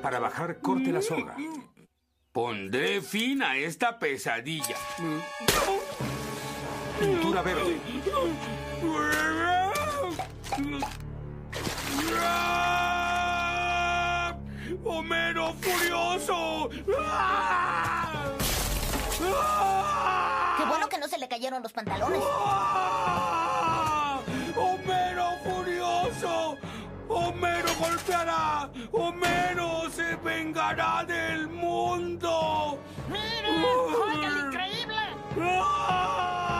Para bajar, corte la soga. Pondré fin a esta pesadilla. Pintura verde. ¡Homero furioso! Qué bueno que no se le cayeron los pantalones. ¡Homero golpeará! ¡Homero se vengará del mundo! ¡Miren! ¡Oiga el increíble! ¡Ah!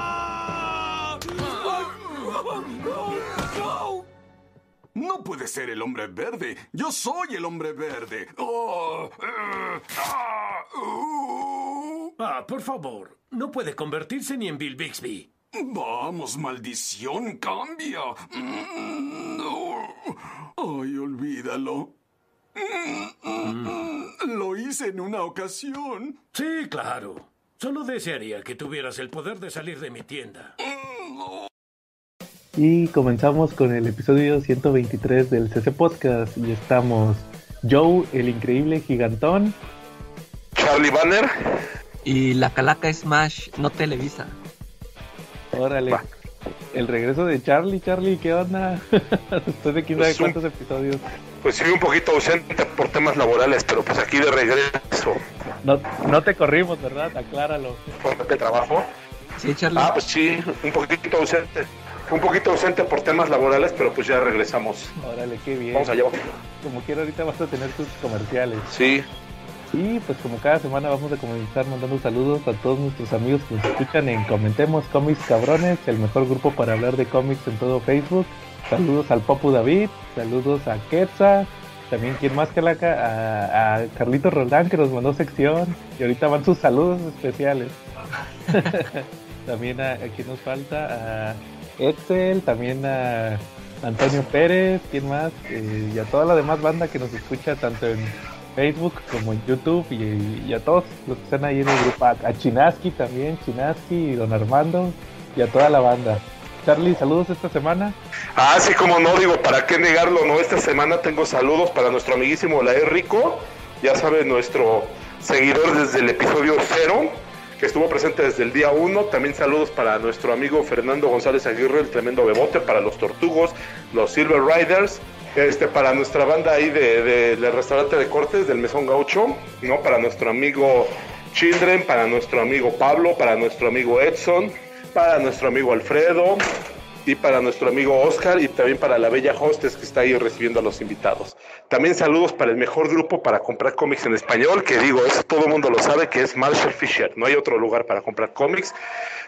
¡No! No puede ser el hombre verde. Yo soy el hombre verde. Oh, eh, ah, uh. Ah, por favor. No puede convertirse ni en Bill Bixby. Vamos, maldición, cambia. Mm, no. Ay, olvídalo. Mm, Lo hice en una ocasión. Sí, claro. Solo desearía que tuvieras el poder de salir de mi tienda. Y comenzamos con el episodio 123 del CC Podcast. Y estamos Joe, el increíble gigantón. Charlie Banner. Y la calaca Smash no televisa. Órale. Va. El regreso de Charlie. Charlie, ¿qué onda? Después de quién sabe Pues un- cuántos episodios. Pues sí, un poquito ausente por temas laborales, pero pues aquí de regreso. No, no te corrimos, ¿verdad? Acláralo. Por el trabajo. Sí, Charlie. Ah, pues sí, un poquito ausente. Un poquito ausente por temas laborales, pero pues ya regresamos. Órale, qué bien. Vamos allá. Como quiera, ahorita vas a tener tus comerciales. Sí, Y pues como cada semana vamos a comenzar mandando saludos a todos nuestros amigos que nos escuchan en Comentemos Cómics Cabrones, el mejor grupo para hablar de cómics en todo Facebook. Saludos al Popu David, saludos a Quetza, también quien más que la a, a Carlito Roldán que nos mandó sección y ahorita van sus saludos especiales. también a, a quien nos falta, a Excel, también a Antonio Pérez, quien más, Eh, y a toda la demás banda que nos escucha tanto en Facebook como en YouTube y, a todos los que están ahí en el grupo, a, Chinaski también, Chinaski Don Armando y a toda la banda. Charlie, saludos esta semana. Ah, sí, como no, digo, ¿para qué negarlo? No, esta semana tengo saludos para nuestro amiguísimo Laer Rico, ya sabe, nuestro seguidor desde el episodio cero, que estuvo presente desde el día uno. También saludos para nuestro amigo Fernando González Aguirre, el tremendo bebote, para los Tortugos, los Silver Riders, este, para nuestra banda ahí de, de- del restaurante de cortes del Mesón Gaucho, ¿no? Para nuestro amigo Children, para nuestro amigo Pablo, para nuestro amigo Edson, para nuestro amigo Alfredo, y para nuestro amigo Oscar y también para la bella hostess que está ahí recibiendo a los invitados. También saludos para el mejor grupo para comprar cómics en español, que digo, eso todo el mundo lo sabe, que es Marshall Fisher. No hay otro lugar para comprar cómics.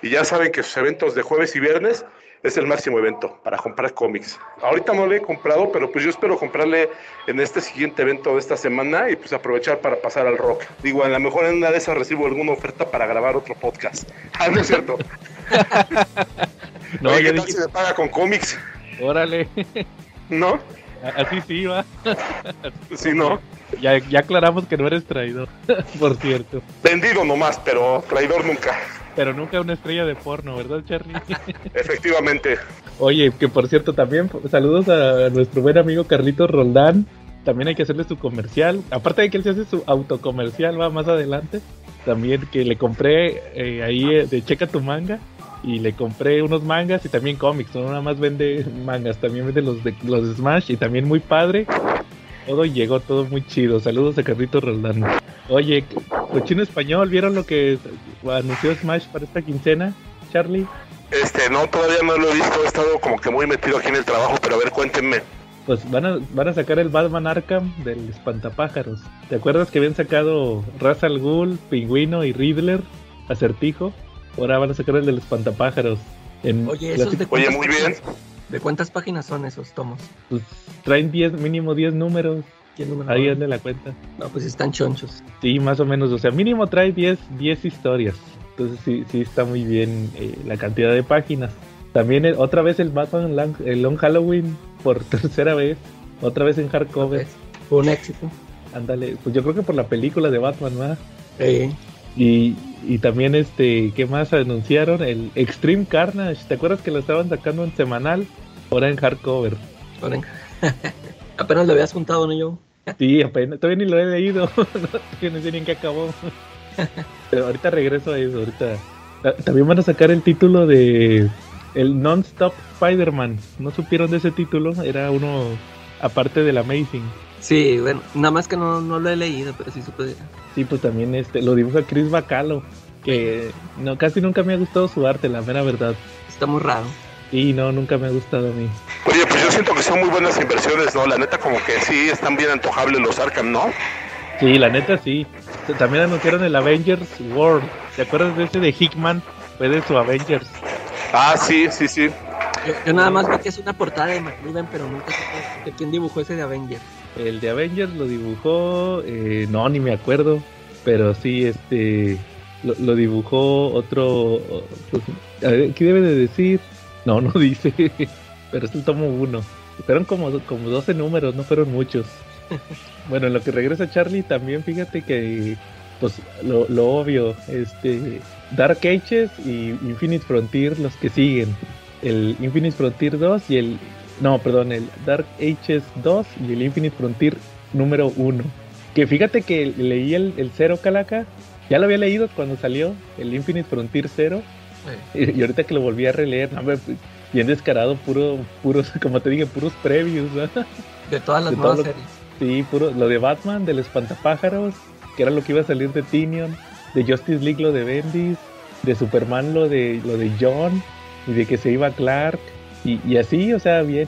Y ya saben que sus eventos de jueves y viernes es el máximo evento para comprar cómics. Ahorita no le he comprado, pero pues yo espero comprarle en este siguiente evento de esta semana y pues aprovechar para pasar al rock. Digo, a lo mejor en una de esas recibo alguna oferta para grabar otro podcast. Ah, no es cierto. No, Oye, ¿qué tal dije, si me paga con cómics? órale, ¿No? así sí va. Sí, no. Ya, ya aclaramos que no eres traidor, por cierto. Vendido nomás, pero traidor nunca. Pero nunca una estrella de porno, ¿verdad, Charlie? Efectivamente. Oye, que por cierto también saludos a nuestro buen amigo Carlitos Roldán. También hay que hacerle su comercial. Aparte de que él se hace su autocomercial, va más adelante. También que le compré eh, ahí eh, de Checa tu manga. Y le compré unos mangas y también cómics. No nada más vende mangas, también vende los de los de Smash. Y también muy padre. Todo llegó, todo muy chido. Saludos a Carlitos Roldán. Oye, cochino español, ¿vieron lo que anunció Smash para esta quincena, Charlie? Este, no, todavía no lo he visto. He estado como que muy metido aquí en el trabajo, pero a ver, cuéntenme. Pues van a, van a sacar el Batman Arkham del espantapájaros. ¿Te acuerdas que habían sacado Ra's al Ghul, Pingüino y Riddler, Acertijo? Ahora van a sacar el del espantapájaros. En Oye, la- esos de Oye, muy bien. ¿De cuántas páginas son esos tomos? pues, traen 10, mínimo 10 números. ¿Quién número Ahí va? ande la cuenta. No, pues están chonchos. Sí, más o menos. O sea, mínimo trae 10, 10 historias. Entonces sí, sí está muy bien eh, la cantidad de páginas. También el- otra vez el Batman Lang- el Long Halloween por tercera vez. Otra vez en hardcover. Es- Fue un éxito. Ándale, pues yo creo que por la película de Batman, ¿verdad? Eh, Y, y también este, ¿qué más anunciaron? El Extreme Carnage, ¿te acuerdas que lo estaban sacando en semanal? Ahora en hardcover. ahora en- Apenas lo habías juntado, ¿no, yo? Sí, apenas, todavía ni lo he leído. no, sé ni en qué acabó. Pero ahorita regreso a eso. Ahorita Ta- también van a sacar el título de el Non-Stop Spider-Man. ¿No supieron de ese título? Era uno aparte del Amazing. Sí, bueno, nada más que no, no lo he leído, pero sí supe. Sí, pues también este lo dibuja Chris Bacalo. Que no, casi nunca me ha gustado su arte, la mera verdad. Está muy raro. Y no, nunca me ha gustado a mí. Oye, pues yo siento que son muy buenas inversiones, ¿no? La neta, como que sí están bien antojables los Arkham, ¿no? Sí, la neta sí. También anunciaron el Avengers World. ¿Te acuerdas de ese de Hickman? Fue de su Avengers. Ah, sí, sí, sí. Yo, yo nada más vi que es una portada de McNiven, pero nunca de quién dibujó ese de Avenger. El de Avengers lo dibujó, eh, no, ni me acuerdo, pero sí, este, lo, dibujó otro, pues, ¿qué debe de decir? No, no dice, pero es el tomo 1. Fueron como, como 12 números, no fueron muchos. Bueno, en lo que regresa Charlie también, fíjate que, pues, lo, lo obvio, este, Dark Ages y Infinite Frontier, los que siguen. El Infinite Frontier 2 y el no, perdón, el Dark Ages 2 y el Infinite Frontier número 1. Que fíjate que leí el, el 0 Calaca, ya lo había leído cuando salió, el Infinite Frontier 0, y, y ahorita que lo volví a releer, no, bien descarado, puro, puros, como te dije, puros ¿verdad? De todas las De nuevas todo lo- series. Sí, puro, lo de Batman, del Espantapájaros, que era lo que iba a salir de Tinion, de Justice League lo de Bendis, de Superman lo de lo de John, y de que se iba Clark, y, y así, o sea, bien,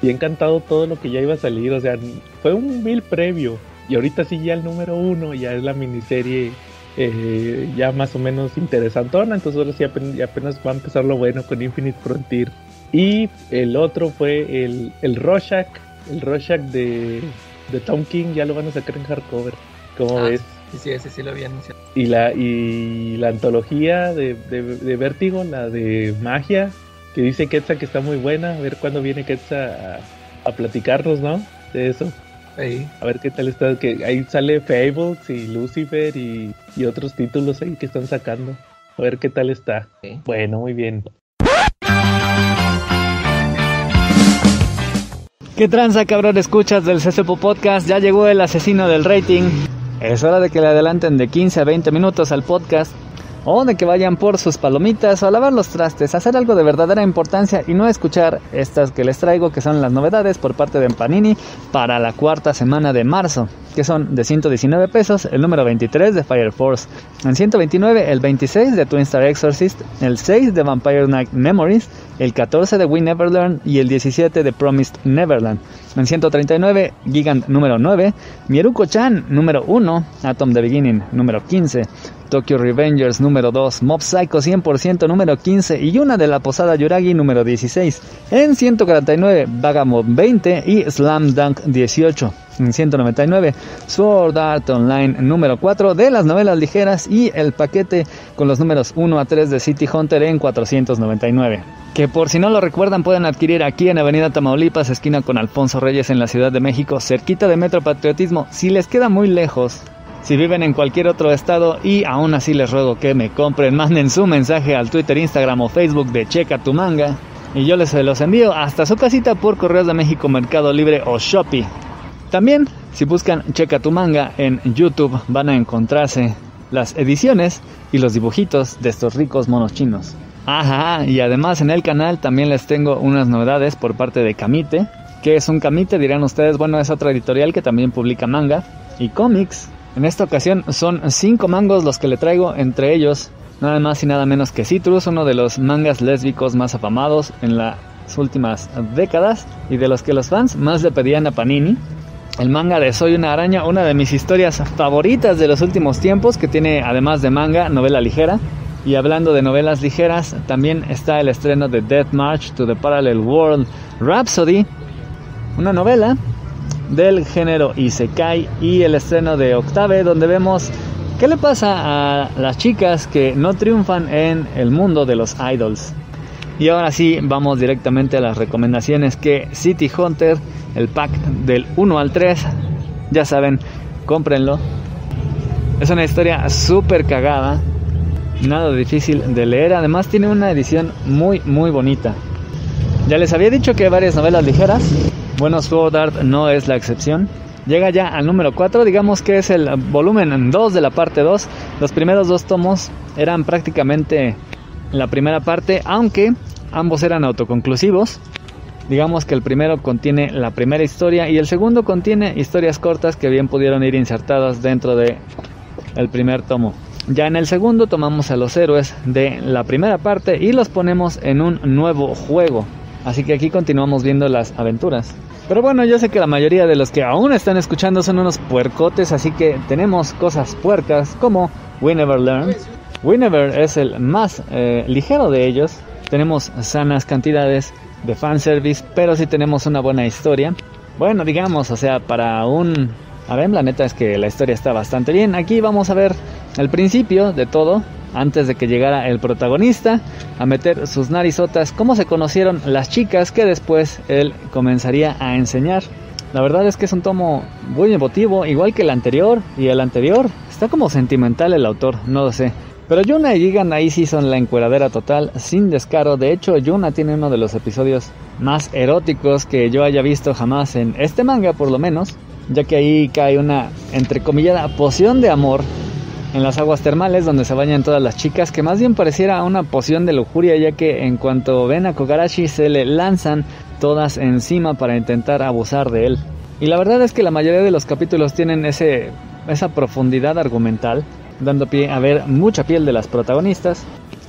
bien cantado todo lo que ya iba a salir, o sea, fue un mil previo, y ahorita sí ya el número uno, ya es la miniserie eh, ya más o menos interesantona, entonces ahora sí apenas, apenas va a empezar lo bueno con Infinite Frontier. Y el otro fue el, el Rorschach, el Rorschach de, de Tom King, ya lo van a sacar en hardcover, como Ah, ves. Sí, sí, ese sí lo había anunciado. Y la, y la antología de, de, de Vértigo, la de magia, que dice Quetzal que está muy buena, a ver cuándo viene Quetzal a, a platicarnos, ¿no? De eso. Ahí. A ver qué tal está, que ahí sale Fables y Lucifer y, y otros títulos ahí que están sacando. A ver qué tal está. Sí. Bueno, muy bien. ¿Qué tranza, cabrón? Escuchas del CCPO Podcast. Ya llegó el asesino del rating. Es hora de que le adelanten de 15 a 20 minutos al podcast. O de que vayan por sus palomitas o a lavar los trastes, hacer algo de verdadera importancia y no escuchar estas que les traigo, que son las novedades por parte de Panini para la cuarta semana de marzo, que son de 119 pesos, el número 23 de Fire Force, en 129 el 26 de Twin Star Exorcist, el 6 de Vampire Night Memories, el 14 de We Never Learn y el 17 de Promised Neverland. En 139, Gigant número 9, Mieruko-chan número 1, Atom the Beginning número 15, Tokyo Revengers número 2, Mob Psycho 100% número 15 y una de la Posada Yuragi número 16. En 149, Vagabond 20 y Slam Dunk 18. En 199, Sword Art Online número 4 de las novelas ligeras y el paquete con los números 1 a 3 de City Hunter en 499. Que por si no lo recuerdan pueden adquirir aquí en Avenida Tamaulipas, esquina con Alfonso Reyes en la Ciudad de México, cerquita de Metro Patriotismo. Si les queda muy lejos, si viven en cualquier otro estado y aún así les ruego que me compren, manden su mensaje al Twitter, Instagram o Facebook de Checa tu manga y yo les los envío hasta su casita por Correos de México, Mercado Libre o Shopee. También, si buscan Checa tu manga en YouTube, van a encontrarse las ediciones y los dibujitos de estos ricos monos chinos. Ajá, y además en el canal también les tengo unas novedades por parte de Kamite. que es un Kamite? Dirán ustedes, bueno, es otra editorial que también publica manga y cómics. En esta ocasión son cinco mangos los que le traigo, entre ellos nada más y nada menos que Citrus, uno de los mangas lésbicos más afamados en las últimas décadas y de los que los fans más le pedían a Panini. El manga de Soy una araña, una de mis historias favoritas de los últimos tiempos, que tiene además de manga, novela ligera. Y hablando de novelas ligeras, también está el estreno de Death March to the Parallel World Rhapsody, una novela del género Isekai y el estreno de Octave, donde vemos qué le pasa a las chicas que no triunfan en el mundo de los idols. Y ahora sí, vamos directamente a las recomendaciones que City Hunter, el pack del 1 al 3, ya saben, cómprenlo. Es una historia súper cagada, nada difícil de leer, además tiene una edición muy muy bonita. Ya les había dicho que hay varias novelas ligeras, bueno Sword Art no es la excepción. llega ya al número 4, digamos que es el volumen 2 de la parte 2. Los primeros dos tomos eran prácticamente la primera parte, aunque ambos eran autoconclusivos. Digamos que el primero contiene la primera historia y el segundo contiene historias cortas que bien pudieron ir insertadas dentro de el primer tomo. Ya en el segundo tomamos a los héroes de la primera parte y los ponemos en un nuevo juego. Así que aquí continuamos viendo las aventuras. Pero bueno, yo sé que la mayoría de los que aún están escuchando son unos puercotes, así que tenemos cosas puercas como We Never Learn. We Never es el más eh, ligero de ellos. Tenemos sanas cantidades de fanservice, pero si tenemos una buena historia. Bueno, digamos, o sea, para un... A ver, la neta es que la historia está bastante bien. Aquí vamos a ver el principio de todo, antes de que llegara el protagonista a meter sus narizotas, cómo se conocieron las chicas que después él comenzaría a enseñar. La verdad es que es un tomo muy emotivo, igual que el anterior y el anterior. Está como sentimental el autor, no lo sé. Pero Yuna y Gigan ahí sí son la encueradera total, sin descaro. De hecho, Yuna tiene uno de los episodios más eróticos que yo haya visto jamás en este manga, por lo menos. Ya que ahí cae una entrecomillada poción de amor en las aguas termales donde se bañan todas las chicas, que más bien pareciera una poción de lujuria, ya que en cuanto ven a Kogarashi se le lanzan todas encima para intentar abusar de él. Y la verdad es que la mayoría de los capítulos tienen ese, esa profundidad argumental, dando pie a ver mucha piel de las protagonistas.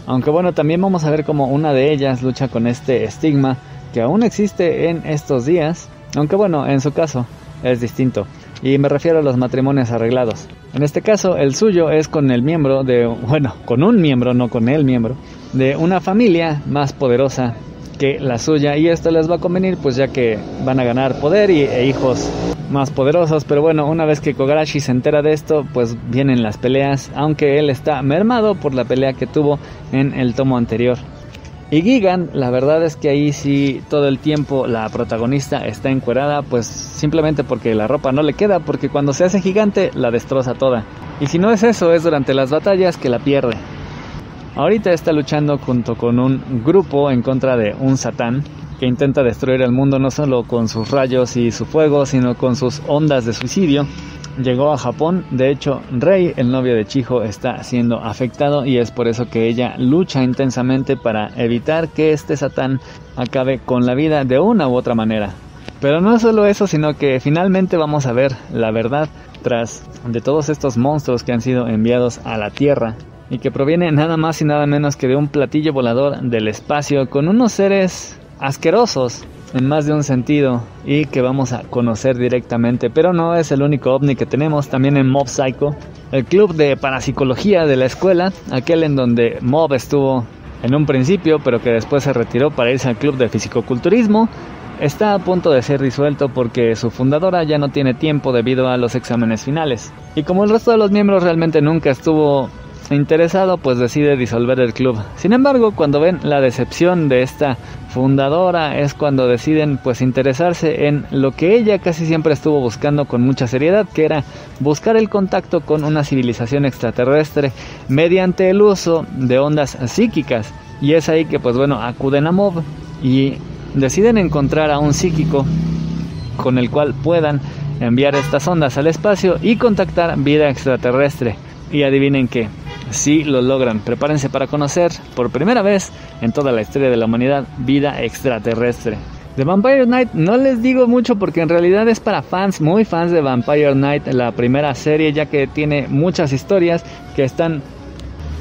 Aunque bueno, también vamos a ver cómo una de ellas lucha con este estigma que aún existe en estos días, aunque bueno, en su caso es distinto. Y me refiero a los matrimonios arreglados. En este caso, el suyo es con el miembro de, bueno, con un miembro, no con el miembro, de una familia más poderosa que la suya. Y esto les va a convenir, pues ya que van a ganar poder y, e hijos más poderosos. Pero bueno, una vez que Kogarashi se entera de esto, pues vienen las peleas, aunque él está mermado por la pelea que tuvo en el tomo anterior. Y Gigan, la verdad es que ahí sí todo el tiempo la protagonista está encuerada, pues simplemente porque la ropa no le queda, porque cuando se hace gigante la destroza toda. Y si no es eso, es durante las batallas que la pierde. Ahorita está luchando junto con un grupo en contra de un satán que intenta destruir el mundo no solo con sus rayos y su fuego, sino con sus ondas de suicidio llegó a Japón. De hecho, Rei, el novio de Chiho, está siendo afectado y es por eso que ella lucha intensamente para evitar que este Satán acabe con la vida de una u otra manera. Pero no solo eso, sino que finalmente vamos a ver la verdad tras de todos estos monstruos que han sido enviados a la Tierra y que provienen nada más y nada menos que de un platillo volador del espacio con unos seres asquerosos en más de un sentido y que vamos a conocer directamente. Pero no es el único ovni que tenemos, también en Mob Psycho, el club de parapsicología de la escuela, aquel en donde Mob estuvo en un principio, pero que después se retiró para irse al club de fisicoculturismo. Está a punto de ser disuelto porque su fundadora ya no tiene tiempo debido a los exámenes finales. Y como el resto de los miembros realmente nunca estuvo interesado, pues decide disolver el club. Sin embargo, cuando ven la decepción de esta fundadora es cuando deciden pues interesarse en lo que ella casi siempre estuvo buscando con mucha seriedad, que era buscar el contacto con una civilización extraterrestre mediante el uso de ondas psíquicas. Y es ahí que pues bueno, acuden a Mob y deciden encontrar a un psíquico con el cual puedan enviar estas ondas al espacio y contactar vida extraterrestre. Y adivinen qué, si lo logran. Prepárense para conocer por primera vez en toda la historia de la humanidad vida extraterrestre. De Vampire Knight no les digo mucho porque en realidad es para fans, muy fans de Vampire Knight, la primera serie, ya que tiene muchas historias que están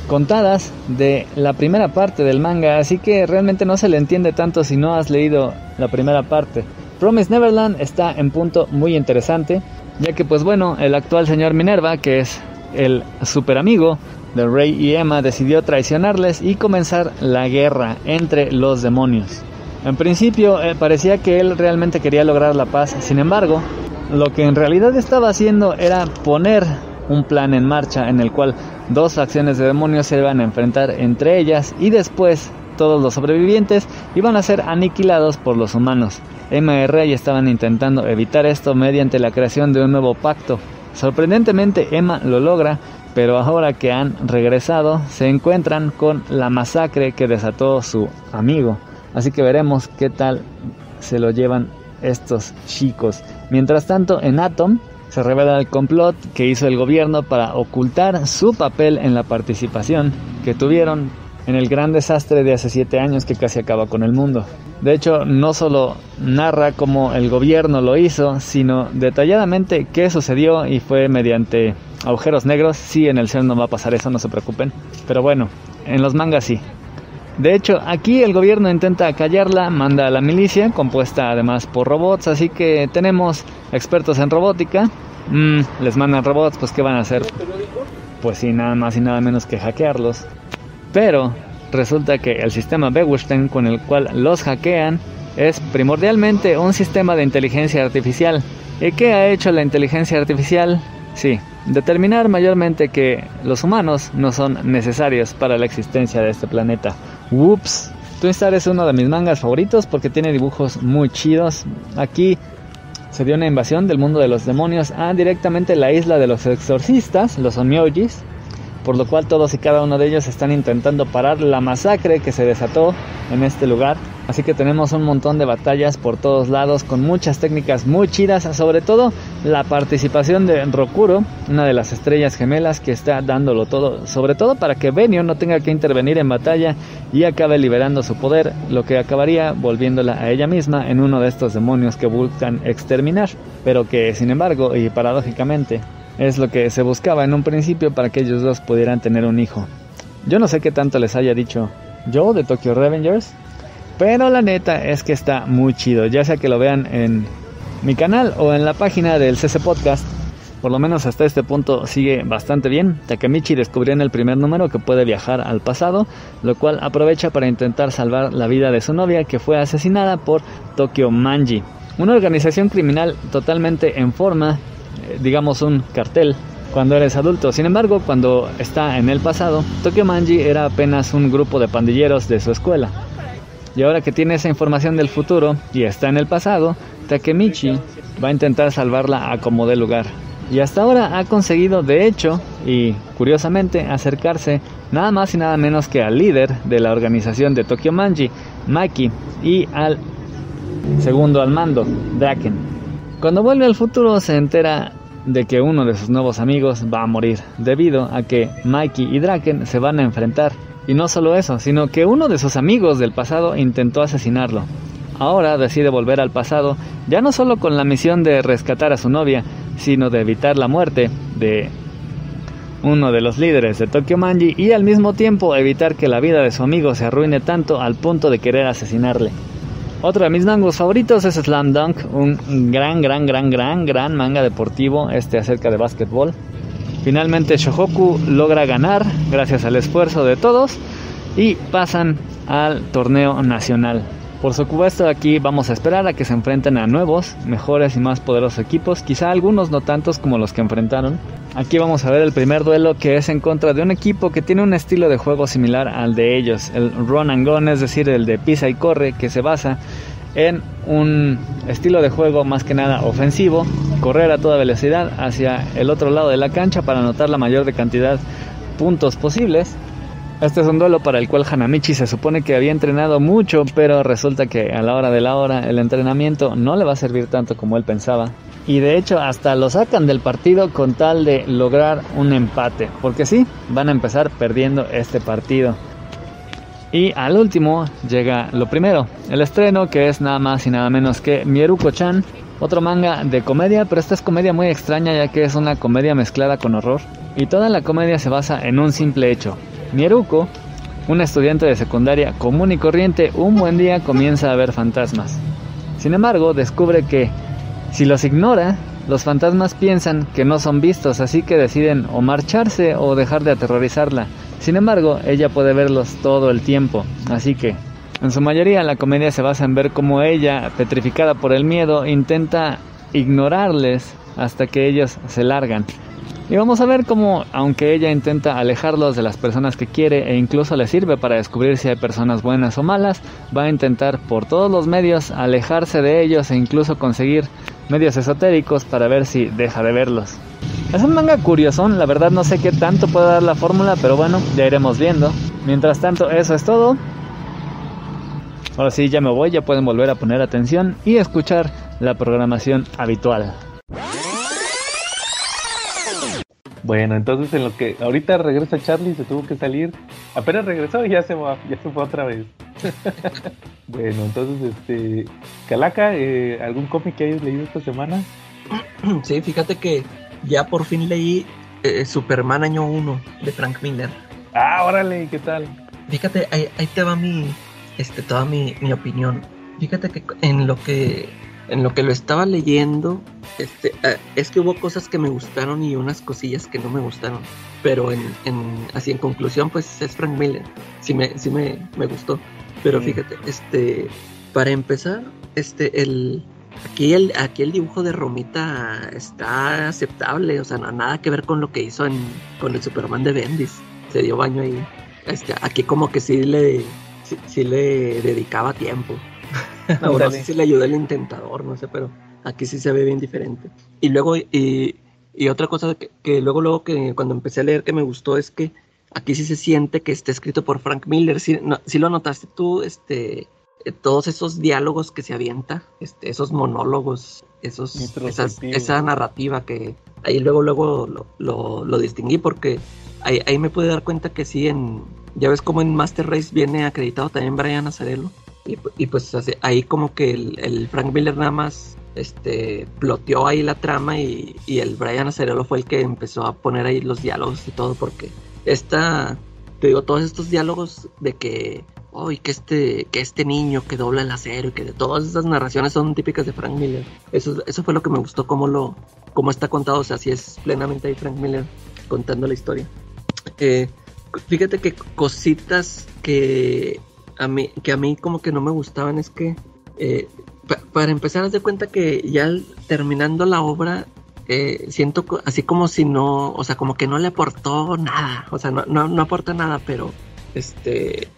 contadas de la primera parte del manga, así que realmente no se le entiende tanto si no has leído la primera parte. Promise Neverland está en punto muy interesante, ya que pues bueno, el actual señor Minerva, que es el super amigo de Rey y Emma decidió traicionarles y comenzar la guerra entre los demonios. En principio eh, parecía que él realmente quería lograr la paz, sin embargo, lo que en realidad estaba haciendo era poner un plan en marcha en el cual dos facciones de demonios se iban a enfrentar entre ellas y después todos los sobrevivientes iban a ser aniquilados por los humanos. Emma y Rey estaban intentando evitar esto mediante la creación de un nuevo pacto. Sorprendentemente Emma lo logra pero ahora que han regresado se encuentran con la masacre que desató su amigo. Así que veremos qué tal se lo llevan estos chicos. Mientras tanto, en Atom se revela el complot que hizo el gobierno para ocultar su papel en la participación que tuvieron en el gran desastre de hace siete años que casi acaba con el mundo. De hecho, no solo narra cómo el gobierno lo hizo, sino detalladamente qué sucedió y fue mediante agujeros negros. Sí, en el ser no va a pasar eso, no se preocupen. Pero bueno, en los mangas sí. De hecho, aquí el gobierno intenta callarla, manda a la milicia, compuesta además por robots, así que tenemos expertos en robótica. Mm, les mandan robots, pues ¿qué van a hacer? Pues sí, nada más y nada menos que hackearlos. Pero resulta que el sistema Bewusstein con el cual los hackean es primordialmente un sistema de inteligencia artificial. ¿Y qué ha hecho la inteligencia artificial? Sí, determinar mayormente que los humanos no son necesarios para la existencia de este planeta. Whoops. Twin Star es uno de mis mangas favoritos porque tiene dibujos muy chidos. Aquí se dio una invasión del mundo de los demonios a directamente la isla de los exorcistas, los Onmyojis, por lo cual todos y cada uno de ellos están intentando parar la masacre que se desató en este lugar. Así que tenemos un montón de batallas por todos lados con muchas técnicas muy chidas, sobre todo la participación de Rokuro, una de las estrellas gemelas que está dándolo todo, sobre todo para que Benio no tenga que intervenir en batalla y acabe liberando su poder, lo que acabaría volviéndola a ella misma en uno de estos demonios que buscan exterminar, pero que sin embargo y paradójicamente es lo que se buscaba en un principio para que ellos dos pudieran tener un hijo. Yo no sé qué tanto les haya dicho yo de Tokyo Revengers, pero la neta es que está muy chido, ya sea que lo vean en mi canal o en la página del CC Podcast. Por lo menos hasta este punto sigue bastante bien. Takemichi descubrió en el primer número que puede viajar al pasado, lo cual aprovecha para intentar salvar la vida de su novia que fue asesinada por Tokyo Manji, una organización criminal totalmente en forma digamos, un cartel cuando eres adulto. Sin embargo, cuando está en el pasado, Tokyo Manji era apenas un grupo de pandilleros de su escuela. Y ahora que tiene esa información del futuro y está en el pasado, Takemichi va a intentar salvarla a como de lugar. Y hasta ahora ha conseguido, de hecho, y curiosamente, acercarse nada más y nada menos que al líder de la organización de Tokyo Manji, Maki, y al segundo al mando, Draken. Cuando vuelve al futuro se entera de que uno de sus nuevos amigos va a morir, debido a que Mikey y Draken se van a enfrentar. Y no solo eso, sino que uno de sus amigos del pasado intentó asesinarlo. Ahora decide volver al pasado, ya no solo con la misión de rescatar a su novia, sino de evitar la muerte de uno de los líderes de Tokyo Manji y al mismo tiempo evitar que la vida de su amigo se arruine tanto al punto de querer asesinarle. Otro de mis mangos favoritos es Slam Dunk, un gran, gran, gran, gran, gran manga deportivo este acerca de básquetbol. Finalmente Shohoku logra ganar gracias al esfuerzo de todos y pasan al torneo nacional. Por supuesto aquí vamos a esperar a que se enfrenten a nuevos, mejores y más poderosos equipos, quizá algunos no tantos como los que enfrentaron. Aquí vamos a ver el primer duelo que es en contra de un equipo que tiene un estilo de juego similar al de ellos, el run and gun, es decir, el de pisa y corre, que se basa en un estilo de juego más que nada ofensivo, correr a toda velocidad hacia el otro lado de la cancha para anotar la mayor de cantidad puntos posibles este es un duelo para el cual Hanamichi se supone que había entrenado mucho, pero resulta que a la hora de la hora el entrenamiento no le va a servir tanto como él pensaba. Y de hecho hasta lo sacan del partido con tal de lograr un empate, porque sí, van a empezar perdiendo este partido. Y al último llega lo primero, el estreno que es nada más y nada menos que Mieruko-chan, otro manga de comedia, pero esta es comedia muy extraña ya que es una comedia mezclada con horror. Y toda la comedia se basa en un simple hecho, Mieruko, un estudiante de secundaria común y corriente, un buen día comienza a ver fantasmas. Sin embargo, descubre que si los ignora, los fantasmas piensan que no son vistos, así que deciden o marcharse o dejar de aterrorizarla. Sin embargo, ella puede verlos todo el tiempo, así que, en su mayoría, la comedia se basa en ver cómo ella, petrificada por el miedo, intenta ignorarles hasta que ellos se largan. Y vamos a ver cómo, aunque ella intenta alejarlos de las personas que quiere e incluso le sirve para descubrir si hay personas buenas o malas, va a intentar por todos los medios alejarse de ellos e incluso conseguir medios esotéricos para ver si deja de verlos. Es un manga curiosón, la verdad no sé qué tanto puede dar la fórmula, pero bueno, ya iremos viendo. Mientras tanto, eso es todo. Ahora sí, ya me voy, ya pueden volver a poner atención y escuchar la programación habitual. Bueno, entonces en lo que ahorita regresa Charlie, se tuvo que salir. Apenas regresó y ya se va, ya se fue otra vez. bueno, entonces este Calaca, eh, ¿algún cómic que hayas leído esta semana? Sí, fíjate que ya por fin leí eh, Superman año 1 de Frank Miller. Ah, órale, ¿qué tal? Fíjate, ahí, ahí te va mi, este, toda mi, mi opinión. Fíjate que en lo que en lo que lo estaba leyendo, este, eh, es que hubo cosas que me gustaron y unas cosillas que no me gustaron. Pero en, en así en conclusión, pues es Frank Miller. Sí me, sí me, me gustó. Pero Sí. fíjate, este, para empezar, este, el, aquí el, aquí el dibujo de Romita está aceptable, o sea, no, nada que ver con lo que hizo en, con el Superman de Bendis. Se dio baño ahí. Este, aquí como que sí le, sí, sí le dedicaba tiempo. Ahora sí se le ayudó el intentador, no sé, pero aquí sí se ve bien diferente. Y luego, y, y otra cosa que, que luego, luego que cuando empecé a leer que me gustó es que aquí sí se siente que está escrito por Frank Miller. Sí, no- sí lo notaste tú, este, eh, todos esos diálogos que se avienta, este, esos monólogos, esos, esas- esa narrativa que ahí luego, luego lo, lo, lo distinguí porque ahí, ahí me pude dar cuenta que sí, en, ya ves como en Master Race viene acreditado también Brian Azarello. Y, pu- y pues así- ahí como que el, Frank Miller nada más este, ploteó ahí la trama y, y el Brian Azarello fue el que empezó a poner ahí los diálogos y todo porque esta, te digo, todos estos diálogos de que, oh, que este, que este niño que dobla el acero y que de todas esas narraciones son típicas de Frank Miller. Eso, eso fue lo que me gustó, cómo lo, cómo está contado, o sea, si es plenamente ahí Frank Miller contando la historia. Eh, fíjate que cositas que a mí, que a mí como que no me gustaban es que, eh, pa- para empezar, haz de cuenta que ya terminando la obra, eh, siento así como si no, o sea, como que no le aportó nada, o sea, no, no, no aporta nada, pero, este,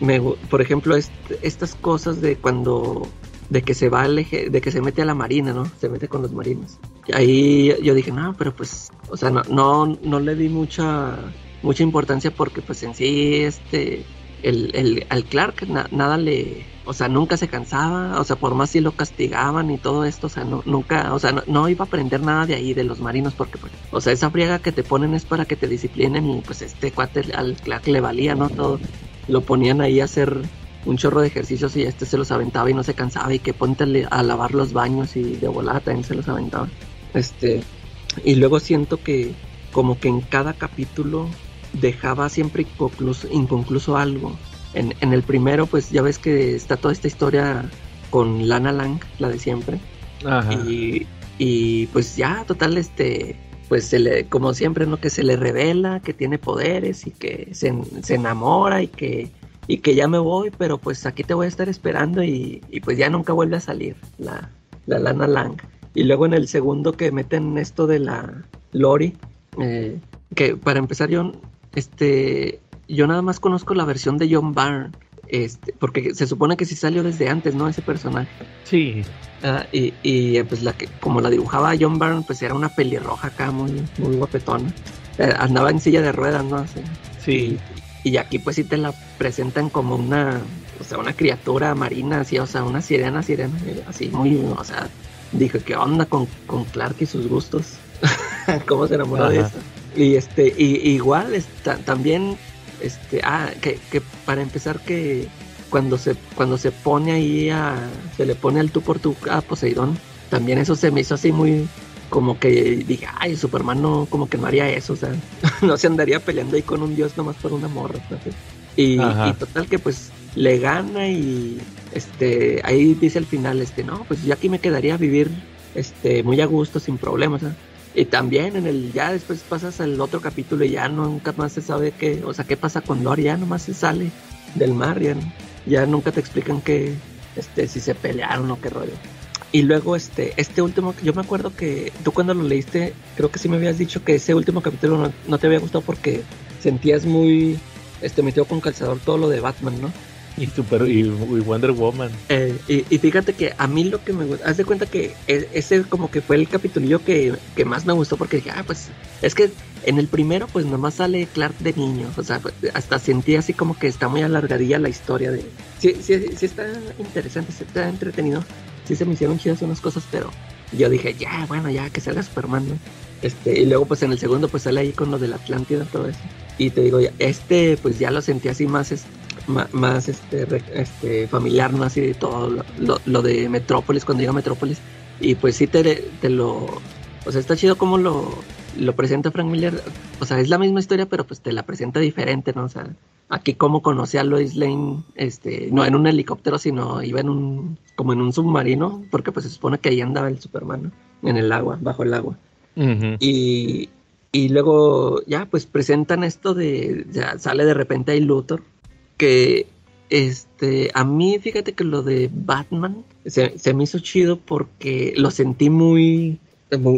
me por ejemplo, est- estas cosas de cuando, de que se va al eje- de que se mete a la marina, ¿no? Se mete con los marinos. Y ahí yo dije, no, pero pues, o sea, no, no, no le di mucha, mucha importancia porque pues en sí, este, el, el, al Clark na- nada le, o sea, nunca se cansaba, o sea, por más si lo castigaban y todo esto, o sea, no, nunca, o sea, no, no iba a aprender nada de ahí, de los marinos, porque, pues, o sea, esa friega que te ponen es para que te disciplinen y pues este cuate al Clark le valía, ¿no? Todo, lo ponían ahí a hacer un chorro de ejercicios y este se los aventaba y no se cansaba y que ponte a lavar los baños y de volada también se los aventaba. Este, y luego siento que como que en cada capítulo dejaba siempre inconcluso, inconcluso algo. En, en el primero, pues ya ves que está toda esta historia con Lana Lang, la de siempre. Ajá. Y, y pues ya, total, este, pues se le, como siempre, ¿no? Que se le revela que tiene poderes y que se, se enamora y que, y que ya me voy, pero pues aquí te voy a estar esperando y, y pues ya nunca vuelve a salir la, la Lana Lang. Y luego en el segundo que meten esto de la Lori, eh, que para empezar yo, este, yo nada más conozco la versión de John Byrne, este, porque se supone que sí salió desde antes, ¿no? Ese personaje. Sí. Ah, y, y, pues la que, como la dibujaba John Byrne, pues era una pelirroja acá muy, muy guapetona. Eh, andaba en silla de ruedas, ¿no? Así. Sí. Y aquí pues sí te la presentan como una, o sea, una criatura marina, así, o sea, una sirena, sirena, así muy, o sea, dije, ¿qué onda con, con Clark y sus gustos? ¿Cómo se enamoró de eso? Y este, y, igual está, también, este, ah, que, que para empezar que cuando se, cuando se pone ahí a, se le pone al tú por tú a Poseidón, también eso se me hizo así muy, como que dije, ay, Superman no, como que no haría eso, o sea, no se andaría peleando ahí con un dios nomás por una morra, ¿sabes? Y, y total que pues le gana y este ahí dice al final, este, no, pues yo aquí me quedaría a vivir este muy a gusto, sin problemas, ¿ah? Y también en el, ya después pasas al otro capítulo y ya nunca más se sabe qué, o sea, qué pasa con Lori, ya nomás se sale del mar, ya, ya nunca te explican que, este, si se pelearon o qué rollo. Y luego este, este último, yo me acuerdo que tú cuando lo leíste, creo que sí me habías dicho que ese último capítulo no, no te había gustado porque sentías muy, este, metido con calzador todo lo de Batman, ¿no? Y, super, y, Wonder Woman. Eh, y, fíjate que a mí lo que me gusta, haz de cuenta que e- ese como que fue el capitulillo que, que más me gustó porque dije, ah, pues es que en el primero pues nomás sale Clark de niño, o sea, hasta sentí así como que está muy alargadilla la historia de... Sí, sí, sí está interesante, sí está entretenido. sí se me hicieron chidas unas cosas, pero yo dije, ya, bueno, ya que salga Superman, ¿no? Este, y luego pues en el segundo pues sale ahí con lo de la Atlántida, todo eso. Y te digo, este pues ya lo sentí así más, es, ma- más, este, este, familiar, ¿no? Así de todo lo, lo- de Metrópolis, cuando llega Metrópolis. Y pues sí te, te lo... O sea, está chido como lo, lo presenta Frank Miller. O sea, es la misma historia, pero pues te la presenta diferente, ¿no? O sea, aquí como conocí a Lois Lane, este, no en un helicóptero, sino iba en un, como en un submarino, porque pues se supone que ahí andaba el Superman, ¿no? En el agua, bajo el agua. Ujú. Y, y luego ya pues presentan esto de, ya sale de repente ahí Luthor, que este, a mí fíjate que lo de Batman se, se me hizo chido porque lo sentí muy,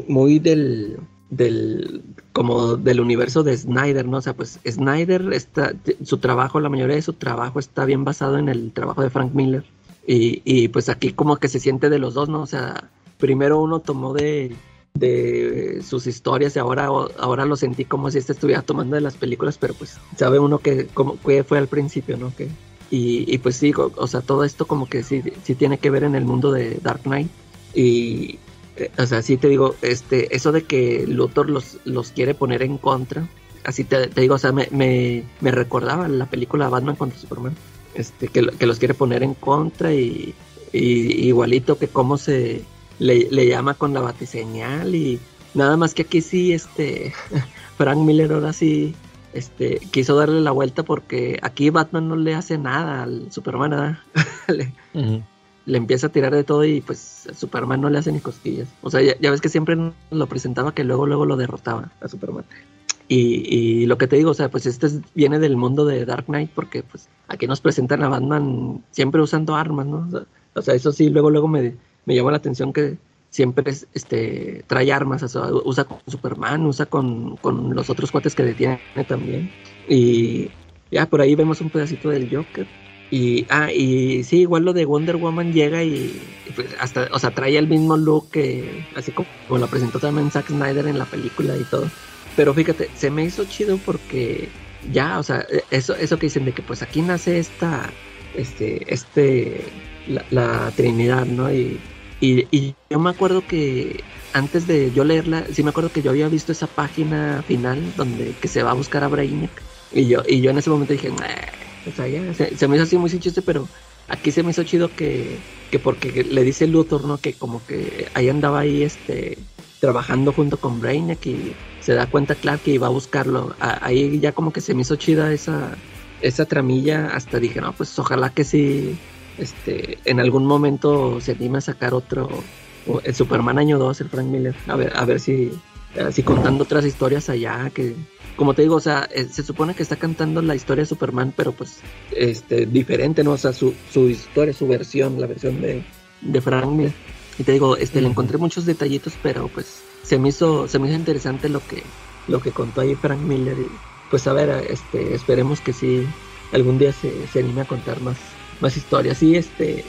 muy, del, del, como del universo de Snyder, ¿no? O sea, pues Snyder está, su trabajo, la mayoría de su trabajo está bien basado en el trabajo de Frank Miller. Y, y pues aquí como que se siente de los dos, ¿no? O sea, primero uno tomó de, de sus historias y ahora, ahora lo sentí como si este estuviera tomando de las películas, pero pues sabe uno que, como, que fue al principio, ¿no? Que, y, pues sí, o, sea, todo esto como que sí, sí tiene que ver en el mundo de Dark Knight. Y, eh, o sea, sí te digo, este, eso de que Luthor los, los quiere poner en contra, así te, digo, o sea, me, me, me recordaba la película Batman contra Superman, este, que, que los quiere poner en contra y, y igualito que cómo se le, le llama con la batiseñal y nada más que aquí sí, este, Frank Miller ahora sí, este, quiso darle la vuelta porque aquí Batman no le hace nada al Superman, le, le empieza a tirar de todo y pues a Superman no le hace ni cosquillas. O sea, ya, ya ves que siempre lo presentaba que luego, luego lo derrotaba a Superman. Y, y lo que te digo, o sea, pues este es- viene del mundo de Dark Knight porque pues aquí nos presentan a Batman siempre usando armas, ¿no? O sea, o sea, eso sí, luego, luego me, me llama la atención que siempre es, este, trae armas, usa con Superman, usa con, con los otros cuates que detiene también. Y ya por ahí vemos un pedacito del Joker. Y, ah, y sí, igual lo de Wonder Woman llega y, pues hasta, o sea, trae el mismo look que, así como, como lo presentó también Zack Snyder en la película y todo. Pero fíjate, se me hizo chido porque ya, o sea, eso, eso que dicen de que pues aquí nace esta, este, este, la Trinidad, ¿no? Y, y, y yo me acuerdo que antes de yo leerla, sí me acuerdo que yo había visto esa página final donde que se va a buscar a Brainiac. Y yo, y yo en ese momento dije, o sea, ya, se, me hizo así muy chiste, pero aquí se me hizo chido que, que porque le dice Luthor, ¿no? Que como que ahí andaba ahí, este, trabajando junto con Brainiac y se da cuenta Clark que iba a buscarlo. Ahí ya como que se me hizo chida esa, esa tramilla, hasta dije, no, pues ojalá que sí, este, en algún momento se anime a sacar otro, el Superman año 2, el Frank Miller, a ver, a ver si, contando otras historias allá, que, como te digo, o sea, eh, se supone que está cantando la historia de Superman, pero pues, este, diferente, ¿no? O sea, su, su historia, su versión, la versión de, de Frank Miller. Y te digo, este, le encontré muchos detallitos, pero pues, se me hizo, se me hizo interesante lo que, lo que contó ahí Frank Miller y, pues, a ver, este, esperemos que sí, algún día se, se anime a contar más, más historias. Sí, este,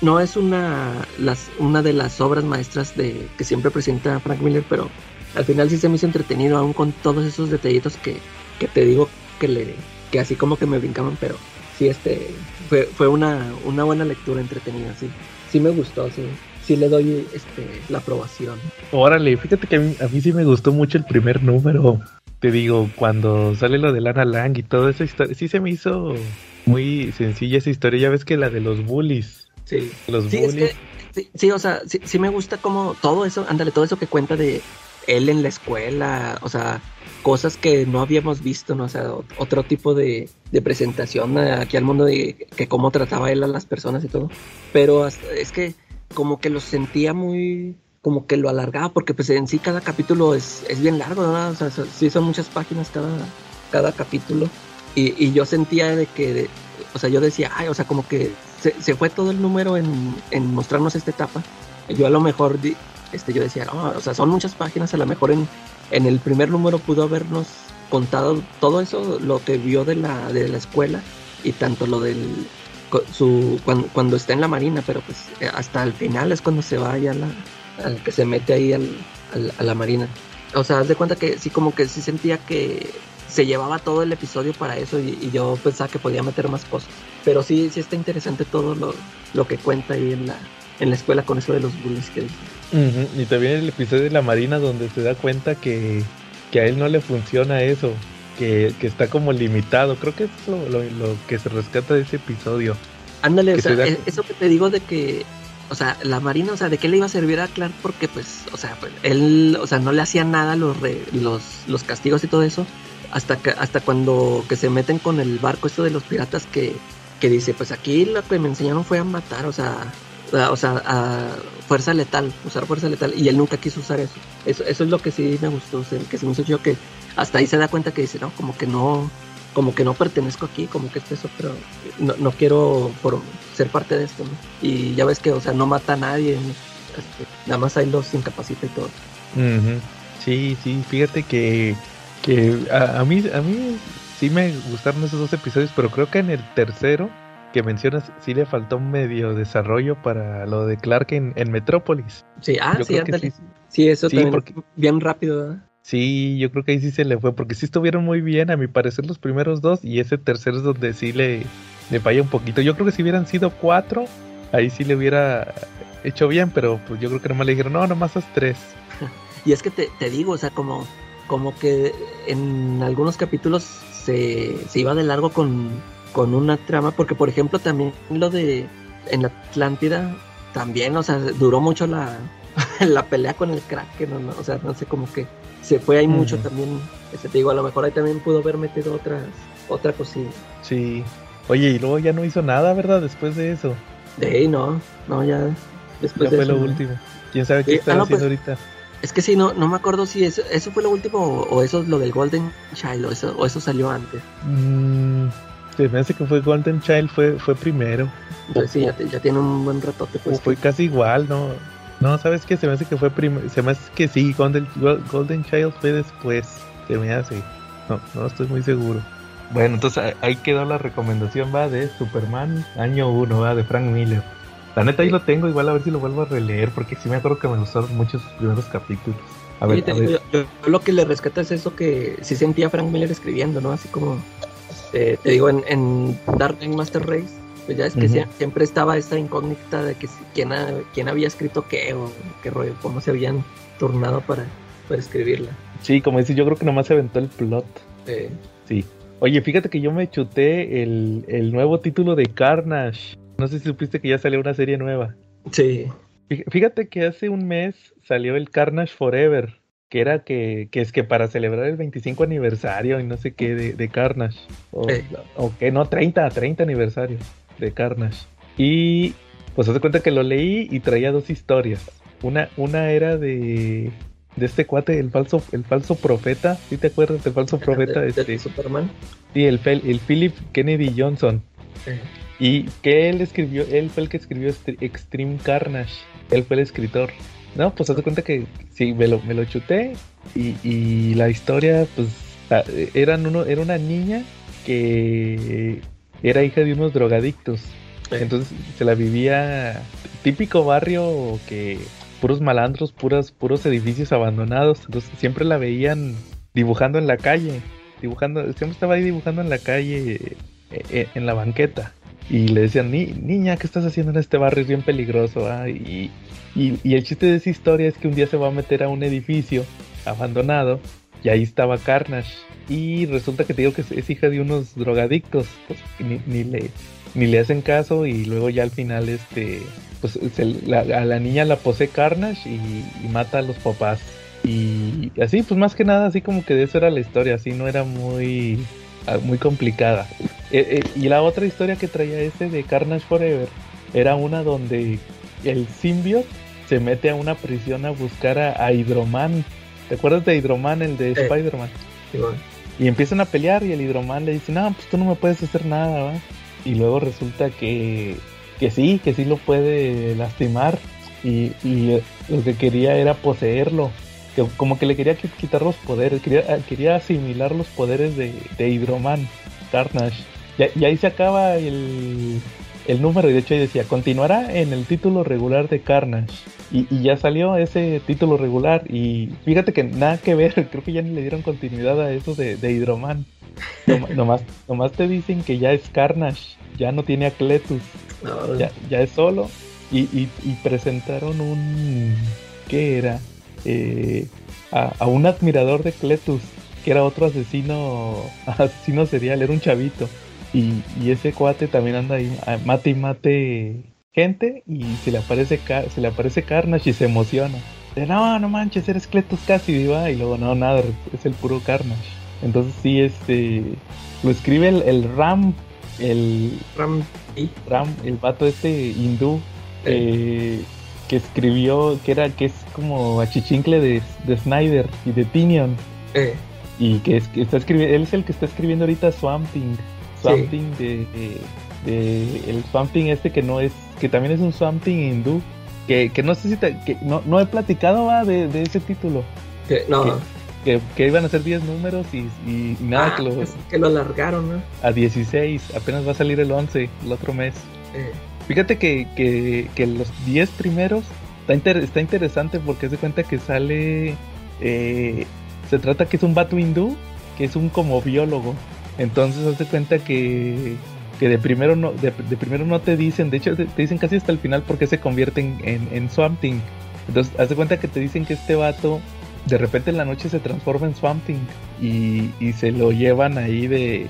no es una, las, una de las obras maestras de, que siempre presenta Frank Miller, pero al final sí se me hizo entretenido, aún con todos esos detallitos que, que te digo que le, que así como que me brincaban, pero sí, este, fue, fue una, una buena lectura entretenida, sí. Sí me gustó, sí. Sí le doy este, la aprobación. Órale, fíjate que a mí, a mí sí me gustó mucho el primer número. Te digo, cuando sale lo de Lana Lang y esa historia, sí se me hizo muy sencilla esa historia. Ya ves que la de los bullies. Sí. Los Sí, es bullies. que, sí, sí, o sea, sí, sí me gusta como todo eso, ándale, todo eso que cuenta de él en la escuela, o sea, cosas que no habíamos visto, ¿no? O sea, otro tipo de, de presentación aquí al mundo de que cómo trataba él a las personas y todo. Pero hasta- es que como que lo sentía muy, como que lo alargaba, porque pues en sí cada capítulo es, es bien largo, ¿no? O sea, sí son muchas páginas cada, cada capítulo. Y, y yo sentía de que, o sea, yo decía, ay, o sea, como que se, se fue todo el número en, en mostrarnos esta etapa. Yo a lo mejor, di- este, yo decía, "No, o sea, son muchas páginas, a lo mejor en, en el primer número pudo habernos contado todo eso, lo que vio de la, de la escuela y tanto lo del, su, cuando, cuando está en la marina, pero pues hasta el final es cuando se va ya la, al que se mete ahí al- a la marina. O sea, haz de cuenta que sí, como que sí sentía que se llevaba todo el episodio para eso y, y yo pensaba que podía meter más cosas. Pero sí, sí está interesante todo lo, lo que cuenta ahí en la, en la escuela con eso de los bullies que Y también el episodio de la Marina donde se da cuenta que, que a él no le funciona eso, que, que está como limitado. Creo que es lo, lo, lo que se rescata de ese episodio. Ándale, o sea, da- eso que te digo de que, o sea, la Marina, o sea, ¿de qué le iba a servir a Clark? Porque, pues, o sea, pues, él, o sea, no le hacía nada los, re- los, los castigos y todo eso, hasta que, hasta cuando que se meten con el barco esto de los piratas que, que dice, pues aquí lo que me enseñaron fue a matar, o sea, o sea, a fuerza letal, usar fuerza letal, y él nunca quiso usar eso. Eso, eso es lo que sí me gustó, o sea, que se me hizo chido que hasta ahí se da cuenta que dice, no, como que no, como que no pertenezco aquí, como que es otro, no, no quiero por ser parte de esto, ¿no? Y ya ves que, o sea, no mata a nadie. Este, nada más ahí los incapacita y todo. Sí, sí, fíjate que, que a, a mí a mí sí me gustaron esos dos episodios, pero creo que en el tercero que mencionas sí le faltó un medio desarrollo para lo de Clark en, en Metrópolis. Sí, ah, Yo sí, ándale. sí, Sí, eso Sí, también, porque- bien rápido, ¿verdad? Sí, yo creo que ahí sí se le fue, porque sí estuvieron muy bien, a mi parecer, los primeros dos, y ese tercero es donde sí le, le falla un poquito. Yo creo que si hubieran sido cuatro, ahí sí le hubiera hecho bien, pero pues yo creo que nomás le dijeron, no, nomás haz tres. Y es que te, te digo, o sea, como, como que en algunos capítulos se, se iba de largo con, con una trama, porque por ejemplo también lo de en la Atlántida, también, o sea, duró mucho la, la pelea con el Kraken, ¿no? o sea, no sé, como que se fue ahí mucho también, este, te digo, a lo mejor ahí también pudo haber metido otras, otra cosilla. Sí. Oye, y luego ya no hizo nada, ¿verdad? Después de eso. De ahí, no, no, ya Ya después de fue eso, lo no. último. ¿Quién sabe qué Sí, está ah, no, haciendo pues, ahorita? Es que sí, no, no me acuerdo si eso, eso fue lo último o, o eso es lo del Golden Child o eso, o eso salió antes. Mm, se me hace que fue Golden Child, fue, fue primero. Entonces sí, ya, te- ya tiene un buen ratote O pues. fue casi igual, ¿no? No, ¿sabes qué? Se me hace que fue primero. Se me hace que sí, Golden, Golden Child fue después. Se me hace. No, no estoy muy seguro. Bueno, entonces ahí- ahí quedó la recomendación, va, de Superman, año 1, va, de Frank Miller. La neta ahí lo tengo, igual a ver si lo vuelvo a releer, porque sí me acuerdo que me gustaron mucho sus primeros capítulos. A ver, Sí, te a digo, ver. yo, yo lo que le rescata es eso que sí sentía Frank Miller escribiendo, ¿no? Así como, este, te digo, en, en Dark Knight Master Race, pues ya es que siempre estaba esta incógnita de que quién, ha- quién había escrito qué o qué rollo, cómo se habían turnado para, para escribirla. Sí, como dices, yo creo que nomás se aventó el plot. Eh, Sí. Oye, fíjate que yo me chuté el, el nuevo título de Carnage. No sé si supiste que ya salió una serie nueva. sí, Fí- Fíjate que hace un mes salió el Carnage Forever, que era que, que es que para celebrar el 25 aniversario y no sé qué de, de Carnage. O, Eh. o que no, 30, 30 aniversario de Carnage. Y pues haz de cuenta que lo leí y traía dos historias. Una, una era de, de este cuate, el falso, el falso profeta. ¿Sí te acuerdas del falso profeta? de, de Este, Superman. sí, el, el Philip Kennedy Johnson. Eh, Y que él escribió, él fue el que escribió Extreme Carnage. Él fue el escritor. No, pues haz de cuenta que sí, me lo, me lo chuté. Y, y la historia, pues, eran uno, era una niña que era hija de unos drogadictos. Entonces se la vivía típico barrio que puros malandros, puras, puros edificios abandonados. Entonces siempre la veían dibujando en la calle, dibujando, siempre estaba ahí dibujando en la calle, eh, eh, en la banqueta. Y le decían, "Ni- niña, ¿qué estás haciendo en este barrio? Es bien peligroso. ah". Y, y, y el chiste de esa historia es que un día se va a meter a un edificio abandonado y ahí estaba Carnage. Y resulta que te digo que es, hija de unos drogadictos, pues ni, ni le, ni le hacen caso y luego ya al final este pues se- a la niña la posee Carnage y, y mata a los papás y así pues más que nada así como que de eso era la historia así no era muy muy complicada Eh, eh, y la otra historia que traía ese de Carnage Forever era una donde el symbiote se mete a una prisión a buscar a, a Hydroman ¿te acuerdas de Hydroman el de. Spider-Man? sí, bueno. Y empiezan a pelear y el hidroman le dice, no, pues tú no me puedes hacer nada, ¿va? Y luego resulta que, que sí, que sí lo puede lastimar. Y, y, lo que quería era poseerlo. Que como que le quería qui- quitar los poderes, quería, ah, quería asimilar los poderes de, de Hidroman, Carnage. Y, y ahí se acaba el, el número y de hecho ahí decía, continuará en el título regular de Carnage. Y, y ya salió ese título regular y fíjate que nada que ver, creo que ya ni le dieron continuidad a eso de, de Hidroman. Nomás, nomás te dicen que ya es Carnage, ya no tiene a Cletus, No, ya, ya es solo. Y, y, y presentaron un... ¿Qué era? Eh, a, a un admirador de Cletus, que era otro asesino, asesino serial, era un chavito. Y, y ese cuate también anda ahí, mate y mate gente, y se le aparece se le aparece Carnage y se emociona. De no, no manches, eres Cletus Cassidy, va, y luego no, nada, es el puro Carnage. Entonces sí, este, lo escribe el, el Ram, el Ram y Ram, el vato este hindú, eh, que escribió, que era, que es como achichincle de, de Snyder y de Tinion. eh, Y que, es, que está escribiendo, él es el que está escribiendo ahorita Swamp Thing. Swamp Thing de, de- de- el Swamp Thing este que no es, que también es un Swamp Thing hindú. Que, que no sé si te, que no, no he platicado va de, de ese título. que, no, Que, que iban a ser 10 números y, y- y nada, ah, que lo, que lo alargaron, ¿no? a 16. Apenas va a salir el 11 el otro mes. Eh, Fíjate que, que, los 10 primeros está, está interesante porque se cuenta que sale. eh, se trata que es un vato hindú que es un como biólogo. Entonces hace cuenta que, que de primero no de, de primero no te dicen, de hecho te, dicen casi hasta el final porque se convierte en, en, en Swamp Thing. Entonces hace cuenta que te dicen que este vato de repente en la noche se transforma en Swamp Thing y, y se lo llevan ahí de...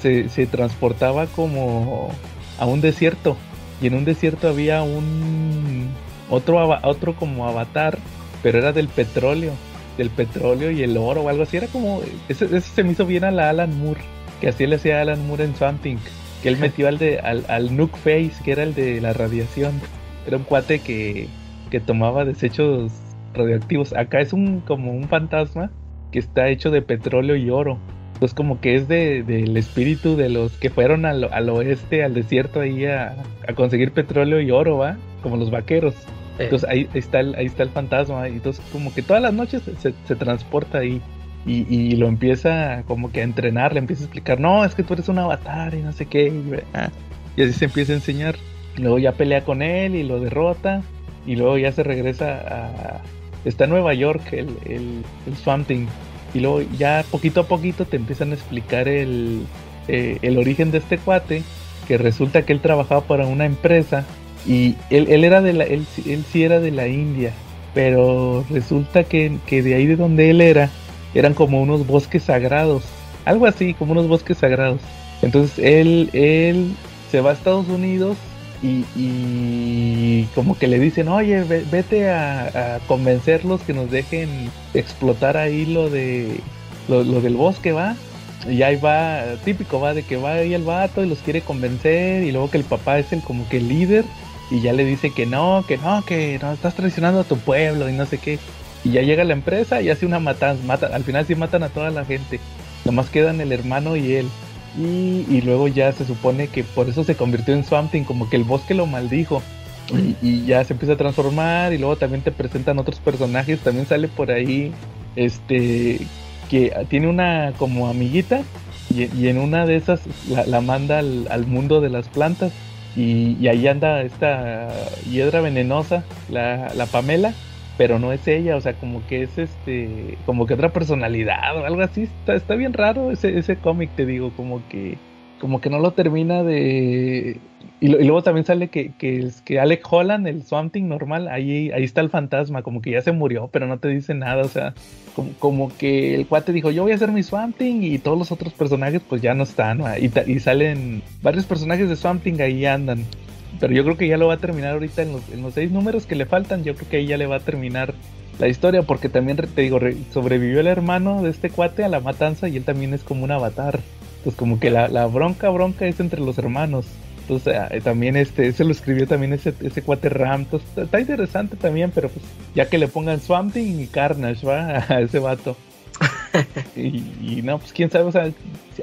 Se, se transportaba como a un desierto y en un desierto había un otro otro como avatar pero era del petróleo del petróleo y el oro o algo así. Era como ese, ese se me hizo bien a la Alan Moore que así le hacía Alan Moore en Something que él metió al de al, al Nuke Face que era el de la radiación. Era un cuate que que tomaba desechos radioactivos. Acá es un como un fantasma que está hecho de petróleo y oro entonces como que es de, del espíritu de los que fueron al, al oeste, al desierto ahí a, a conseguir petróleo y oro, ¿va? Como los vaqueros. eh, Entonces ahí está el, ahí está el fantasma. Y entonces como que todas las noches se, se- transporta ahí. Y, y lo empieza como que a entrenar, le empieza a explicar, no, es que tú eres un avatar y no sé qué. Y, ah, y así se empieza a enseñar. Y luego ya pelea con él y lo derrota. Y luego ya se regresa a... Está en Nueva York el, el, el Swamp Thing. Y luego ya poquito a poquito te empiezan a explicar el, eh, el origen de este cuate. Que resulta que él trabajaba para una empresa. Y él, él era de la, él, él sí era de la India. Pero resulta que, que de ahí de donde él era, eran como unos bosques sagrados. Algo así, como unos bosques sagrados. Entonces él, él se va a Estados Unidos y, y como que le dicen, oye, ve- vete a, convencerlos que nos dejen explotar ahí lo de lo, del bosque, va. Y ahí va, típico, va, de que va ahí el vato y los quiere convencer y luego que el papá es el como que líder y ya le dice que no, que no, que no, estás traicionando a tu pueblo y no sé qué. Y ya llega la empresa y hace una matanza, mata, al final sí matan a toda la gente. Nomás quedan el hermano y él. Y, luego ya se supone que por eso se convirtió en Swamp Thing, como que el bosque lo maldijo. Y, ya se empieza a transformar y luego también te presentan otros personajes. También sale por ahí este que tiene una como amiguita y, en una de esas la, manda al, mundo de las plantas. Y, ahí anda esta hiedra venenosa, la Pamela, pero no es ella, o sea, como que es este, como que otra personalidad o algo así. Está, está bien raro ese, ese cómic, te digo, como que, como que no lo termina de. Y, lo- y luego también sale que, que, que Alec Holland, el Swamp Thing normal, ahí, ahí está el fantasma, como que ya se murió, pero no te dice nada, o sea, como, como que el cuate dijo, yo voy a hacer mi Swamp Thing y todos los otros personajes pues ya no están, ¿va? y, y salen varios personajes de Swamp Thing ahí andan. Pero yo creo que ya lo va a terminar ahorita en los, en los seis números que le faltan. Yo creo que ahí ya le va a terminar la historia. Porque también, te digo, re- sobrevivió el hermano de este cuate a la matanza y él también es como un avatar. Entonces, como que la, la bronca, bronca es entre los hermanos. Entonces, ah, eh, también este, ese lo escribió también ese, ese cuate Ram. Entonces, está, está interesante también, pero pues ya que le pongan Swamp Thing y Carnage, va, a ese vato. y, y no, pues quién sabe, o sea,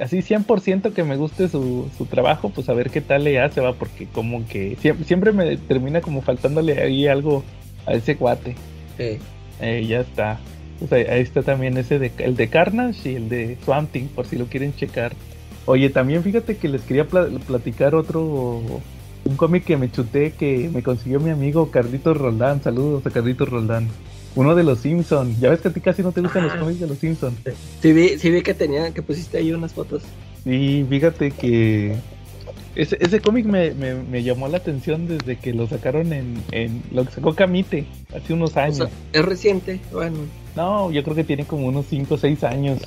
así 100% que me guste su, su trabajo, pues a ver qué tal le hace, va, porque como que siempre, siempre me termina como faltándole ahí algo a ese cuate. eh, Eh, ya está. O sea, ahí está también ese de el de Carnage y el de Swamp Thing, por si lo quieren checar. Oye, también fíjate que les quería pla- platicar otro un cómic que me chuté que me consiguió mi amigo Carlitos Roldán. Saludos a Carlitos Roldán. Uno de los Simpson. Ya ves que a ti casi no te gustan los cómics de los Simpson. sí vi, sí vi que tenía, que pusiste ahí unas fotos. Y fíjate que Ese, ese cómic me, me, me llamó la atención desde que lo sacaron en, en lo que sacó Camite hace unos O años. sea, es reciente, bueno. No, yo creo que tiene como unos 5 o 6 años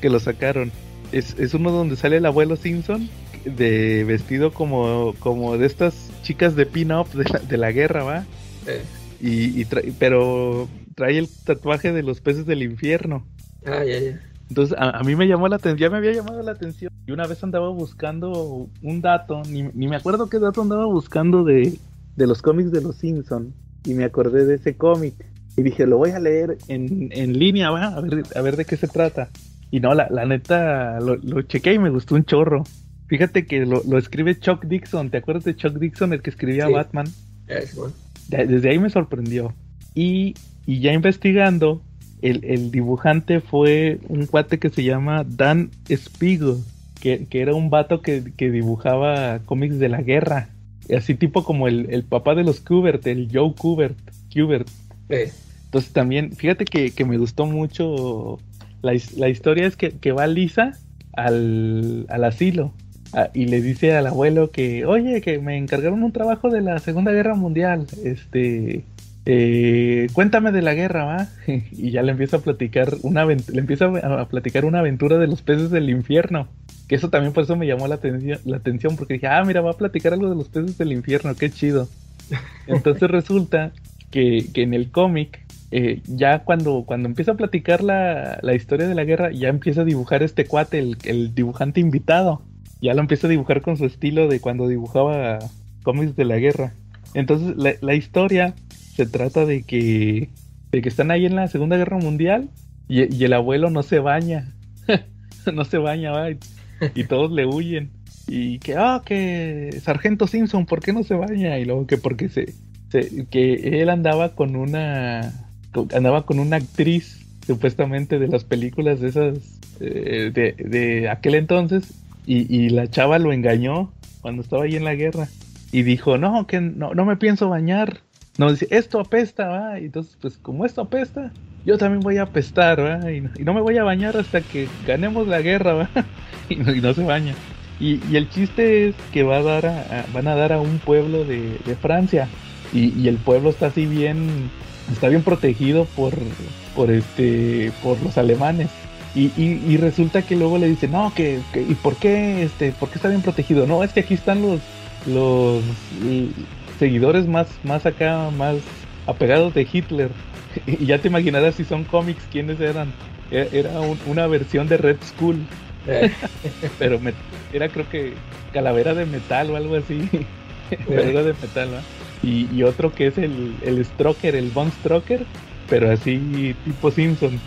que lo sacaron. Es, es uno donde sale el abuelo Simpson de vestido como, como de estas chicas de pin-up de la, de la guerra, ¿va? Eh, Y, y tra- pero trae el tatuaje de los peces del infierno. ah, ya, ya. Entonces a, a mí me llamó la atención, ya me había llamado la atención. Y una vez andaba buscando un dato, ni, ni me acuerdo qué dato andaba buscando de, de los cómics de los Simpson Y me acordé de ese cómic. Y dije, lo voy a leer en, en línea, va, a ver, a ver de qué se trata. Y no, la, la neta, lo, lo chequé y me gustó un chorro. Fíjate que lo, lo escribe Chuck Dixon. ¿Te acuerdas de Chuck Dixon, el que escribía Sí. Batman? Es bueno. De- Desde ahí me sorprendió. Y, y ya investigando, el, el dibujante fue un cuate que se llama Dan Spiegel, que, que era un vato que, que dibujaba cómics de la guerra. Así tipo como el, el papá de los Kubert, el Joe Kubert. Kubert. Eh, Entonces también, fíjate que, que me gustó mucho. La, la historia es que, que va Lisa al, al asilo ah, y le dice al abuelo que, oye, que me encargaron un trabajo de la Segunda Guerra Mundial. Este, eh, cuéntame de la guerra, ¿va? y ya le empieza a platicar una le empieza a, a platicar una aventura de los peces del infierno. Que eso también por eso me llamó la atención, la atención porque dije, ah, mira, va a platicar algo de los peces del infierno, qué chido. Entonces resulta que, que en el cómic, eh, ya cuando, cuando empieza a platicar la, la historia de la guerra, ya empieza a dibujar este cuate, el, el dibujante invitado. Ya lo empieza a dibujar con su estilo de cuando dibujaba cómics de la guerra. Entonces la, la historia se trata de que, de que están ahí en la Segunda Guerra Mundial y, y el abuelo no se baña. no se baña, va, y, todos le huyen. Y que, ah, que Sargento Simpson, ¿por qué no se baña? Y luego que porque se, se- que él andaba con una andaba con una actriz supuestamente de las películas de esas eh, de, de aquel entonces y, y la chava lo engañó cuando estaba ahí en la guerra y dijo no que no, no me pienso bañar no dice esto apesta va y entonces pues como esto apesta yo también voy a apestar va y, no- y no me voy a bañar hasta que ganemos la guerra va. Y no, y no se baña. Y, y el chiste es que va a dar a- van a dar a un pueblo de, de Francia y, y el pueblo está así bien está bien protegido por por este por los alemanes y, y, y resulta que luego le dicen no que, que- y por qué este por qué está bien protegido no es que aquí están los los seguidores más más acá más apegados de Hitler y ya te imaginarás si son cómics quiénes eran E- era un- una versión de Red Skull eh, pero me- era creo que calavera de metal o algo así. pero era de metal, ¿va? Y, y otro que es el, el Stroker, el Von Stroker, pero así tipo Simpson.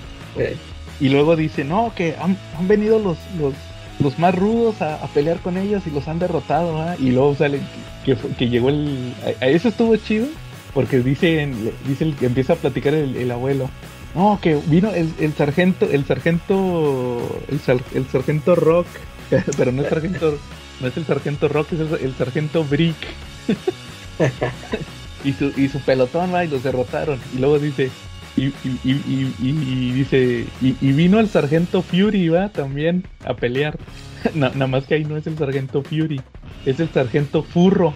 Y luego dice, no, que han, han venido los, los, los más rudos a, pelear con ellos y los han derrotado, ¿va? Y luego sale que, que llegó el... A, eso estuvo chido, porque dice, dice el que empieza a platicar el, el abuelo. No, que vino el, el sargento, el sargento, el, sar- el sargento Rock, pero no es sargento, no es el sargento Rock, es el, el sargento Brick. y su, y su pelotón va y los derrotaron. Y luego dice, y, y, y, y- dice, y, vino el sargento Fury, va también a pelear. Na- nada más que ahí no es el sargento Fury, es el sargento Furro.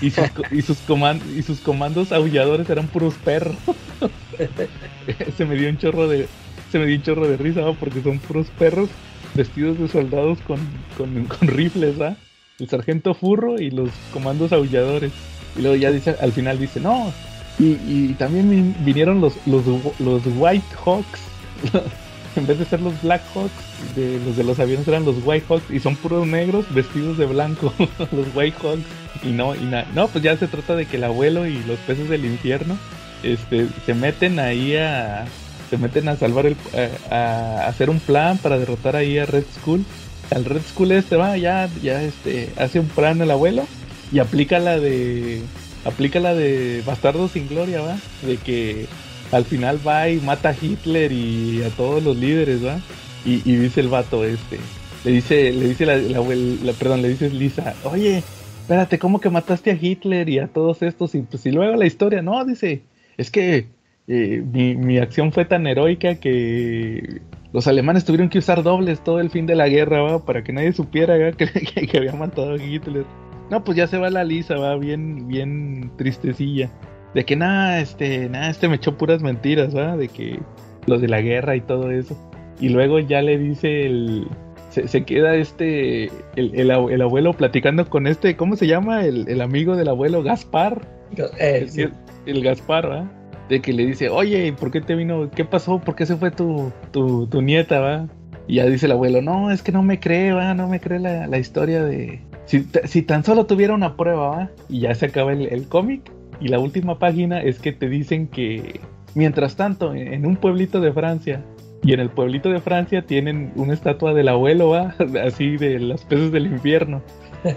Y sus, y sus, coman- y sus comandos aulladores eran puros perros. se me dio un chorro de se me dio un chorro de risa ¿va? porque son puros perros vestidos de soldados con, con, con rifles ¿va? el sargento furro y los comandos aulladores y luego ya dice al final dice no y, y también vin- vinieron los los, White Hawks. En vez de ser los Black Hawks los de los aviones eran los White Hawks y son puros negros vestidos de blanco. Los White Hawks y no y na- no pues ya se trata de que el abuelo y los peces del infierno este se meten ahí a se meten a salvar el a, a hacer un plan para derrotar ahí a Red Skull. Al Red Skull este va ya ya este hace un plan el abuelo y aplica la de aplica la de Bastardo sin Gloria va de que al final va y mata a Hitler y a todos los líderes va y, dice el vato este le dice le dice la, la perdón le dice Lisa oye espérate cómo que mataste a Hitler y a todos estos y pues y luego la historia no dice es que eh, mi, mi acción fue tan heroica que, los alemanes tuvieron que usar dobles todo el fin de la guerra, ¿va? Para que nadie supiera. Que, que, que había matado a Hitler. No, pues ya se va la lisa, va bien, bien tristecilla. De que nada, este, nada, este me echó puras mentiras, ¿va? De que lo de la guerra y todo eso. Y luego ya le dice el. Se, se queda este. El, el, el, abuelo platicando con este. ¿Cómo se llama? El, el amigo del abuelo, Gaspar. Eh, sí. el, Gaspar, ¿va? De que le dice, oye, ¿por qué te vino? ¿Qué pasó? ¿Por qué se fue tu, tu, tu nieta, va? Y ya dice el abuelo, no, es que no me cree, va, no me cree la, la historia de. Si, si, tan solo tuviera una prueba, va. Y ya se acaba el, el cómic. Y la última página es que te dicen que, mientras tanto, en un pueblito de Francia, y en el pueblito de Francia tienen una estatua del abuelo, ¿va? así de los peces del infierno.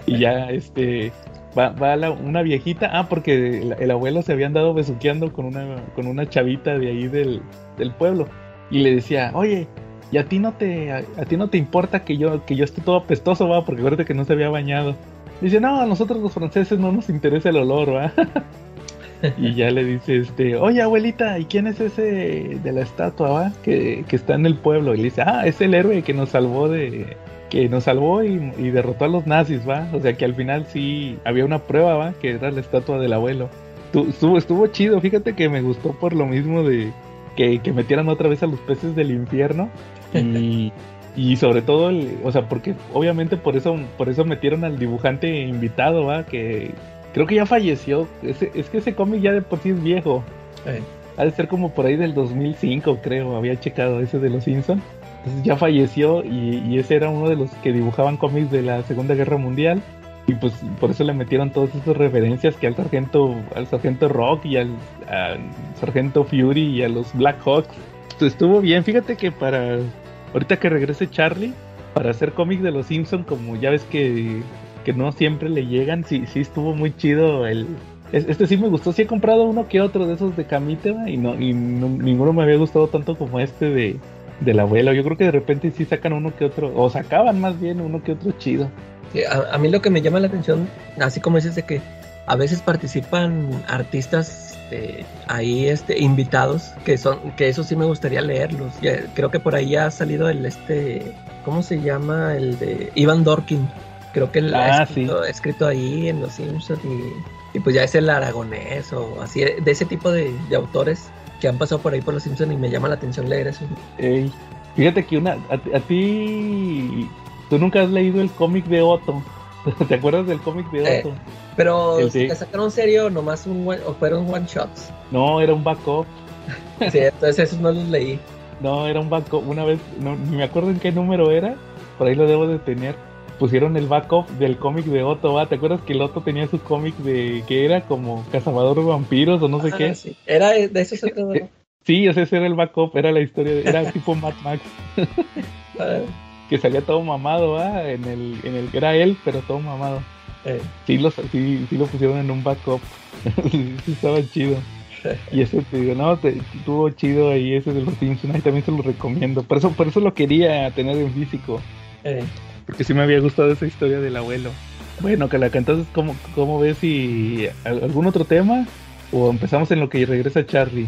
Y ya, este, va, va la, una viejita, ah, porque el, el, abuelo se había andado besuqueando con una, con una chavita de ahí del, del pueblo. Y le decía, oye, ¿y a ti no te, a, ti no te importa que yo, que yo esté todo apestoso, va? Porque acuérdate que no se había bañado. Dice, no, a nosotros los franceses no nos interesa el olor, va. y ya le dice, este, oye abuelita, ¿y quién es ese de la estatua, va? Que, que, está en el pueblo. Y le dice, ah, es el héroe que nos salvó de, que nos salvó y, y, derrotó a los nazis, va. O sea que al final sí había una prueba, va, que era la estatua del abuelo. Estuvo, estuvo chido, fíjate que me gustó por lo mismo de que, que metieran otra vez a los peces del infierno. Y, y sobre todo, el, o sea, porque obviamente por eso, por eso metieron al dibujante invitado, va, que creo que ya falleció. Es, es que ese cómic ya de por sí es viejo. Eh. Ha de ser como por ahí del 2005, creo. Había checado ese de los Simpsons. Entonces ya falleció y, y, ese era uno de los que dibujaban cómics de la Segunda Guerra Mundial. Y pues por eso le metieron todas esas referencias que al sargento, al sargento Rock y al, al sargento Fury y a los Black Hawks. Entonces, estuvo bien. Fíjate que para ahorita que regrese Charlie, para hacer cómics de los Simpsons, como ya ves que que no siempre le llegan. Sí, sí estuvo muy chido el. Este sí me gustó, sí he comprado uno que otro de esos de Camite y no y no, ninguno me había gustado tanto como este de del abuelo. Yo creo que de repente sí sacan uno que otro, o sacaban más bien uno que otro chido. A, a, mí lo que me llama la atención, así como dices de que a veces participan artistas este, ahí este invitados que son que eso sí me gustaría leerlos. Creo que por ahí ha salido el este ¿cómo se llama? el de Ivan Dorkin Creo que él ah, ha escrito, sí. escrito, ahí en Los Simpsons y, y, pues ya es el aragonés o así, de ese tipo de, de, autores que han pasado por ahí por Los Simpsons y me llama la atención leer eso. Ey, fíjate que una, a, a, ti, tú nunca has leído el cómic de Otto. ¿Te acuerdas del cómic de Otto? Eh, pero el, sí. ¿te sacaron serio nomás un o fueron one shots? No, era un backup. sí, entonces esos no los leí. No, era un backup. Una vez, no, ni me acuerdo en qué número era, por ahí lo debo de tener pusieron el backup del cómic de Otto, ¿va? ¿Te acuerdas que el Otto tenía su cómic de que era como cazador de vampiros o no sé ah, qué? Sí. Era de eso se todo. Sí, ese era el backup, era la historia, de, era tipo Mad Max. que salía todo mamado, ¿va? En el, en el que era él, pero todo mamado. Eh. Sí, lo, sí, sí lo pusieron en un backup. sí, estaba chido. Y ese te digo, no, te, estuvo chido ahí ese de los Simpsons, ahí también se lo recomiendo. Por eso, por eso lo quería tener en físico. Eh. Porque sí me había gustado esa historia del abuelo. Bueno, Calaca, entonces, ¿cómo, cómo ves si algún otro tema? ¿O empezamos en lo que regresa Charlie?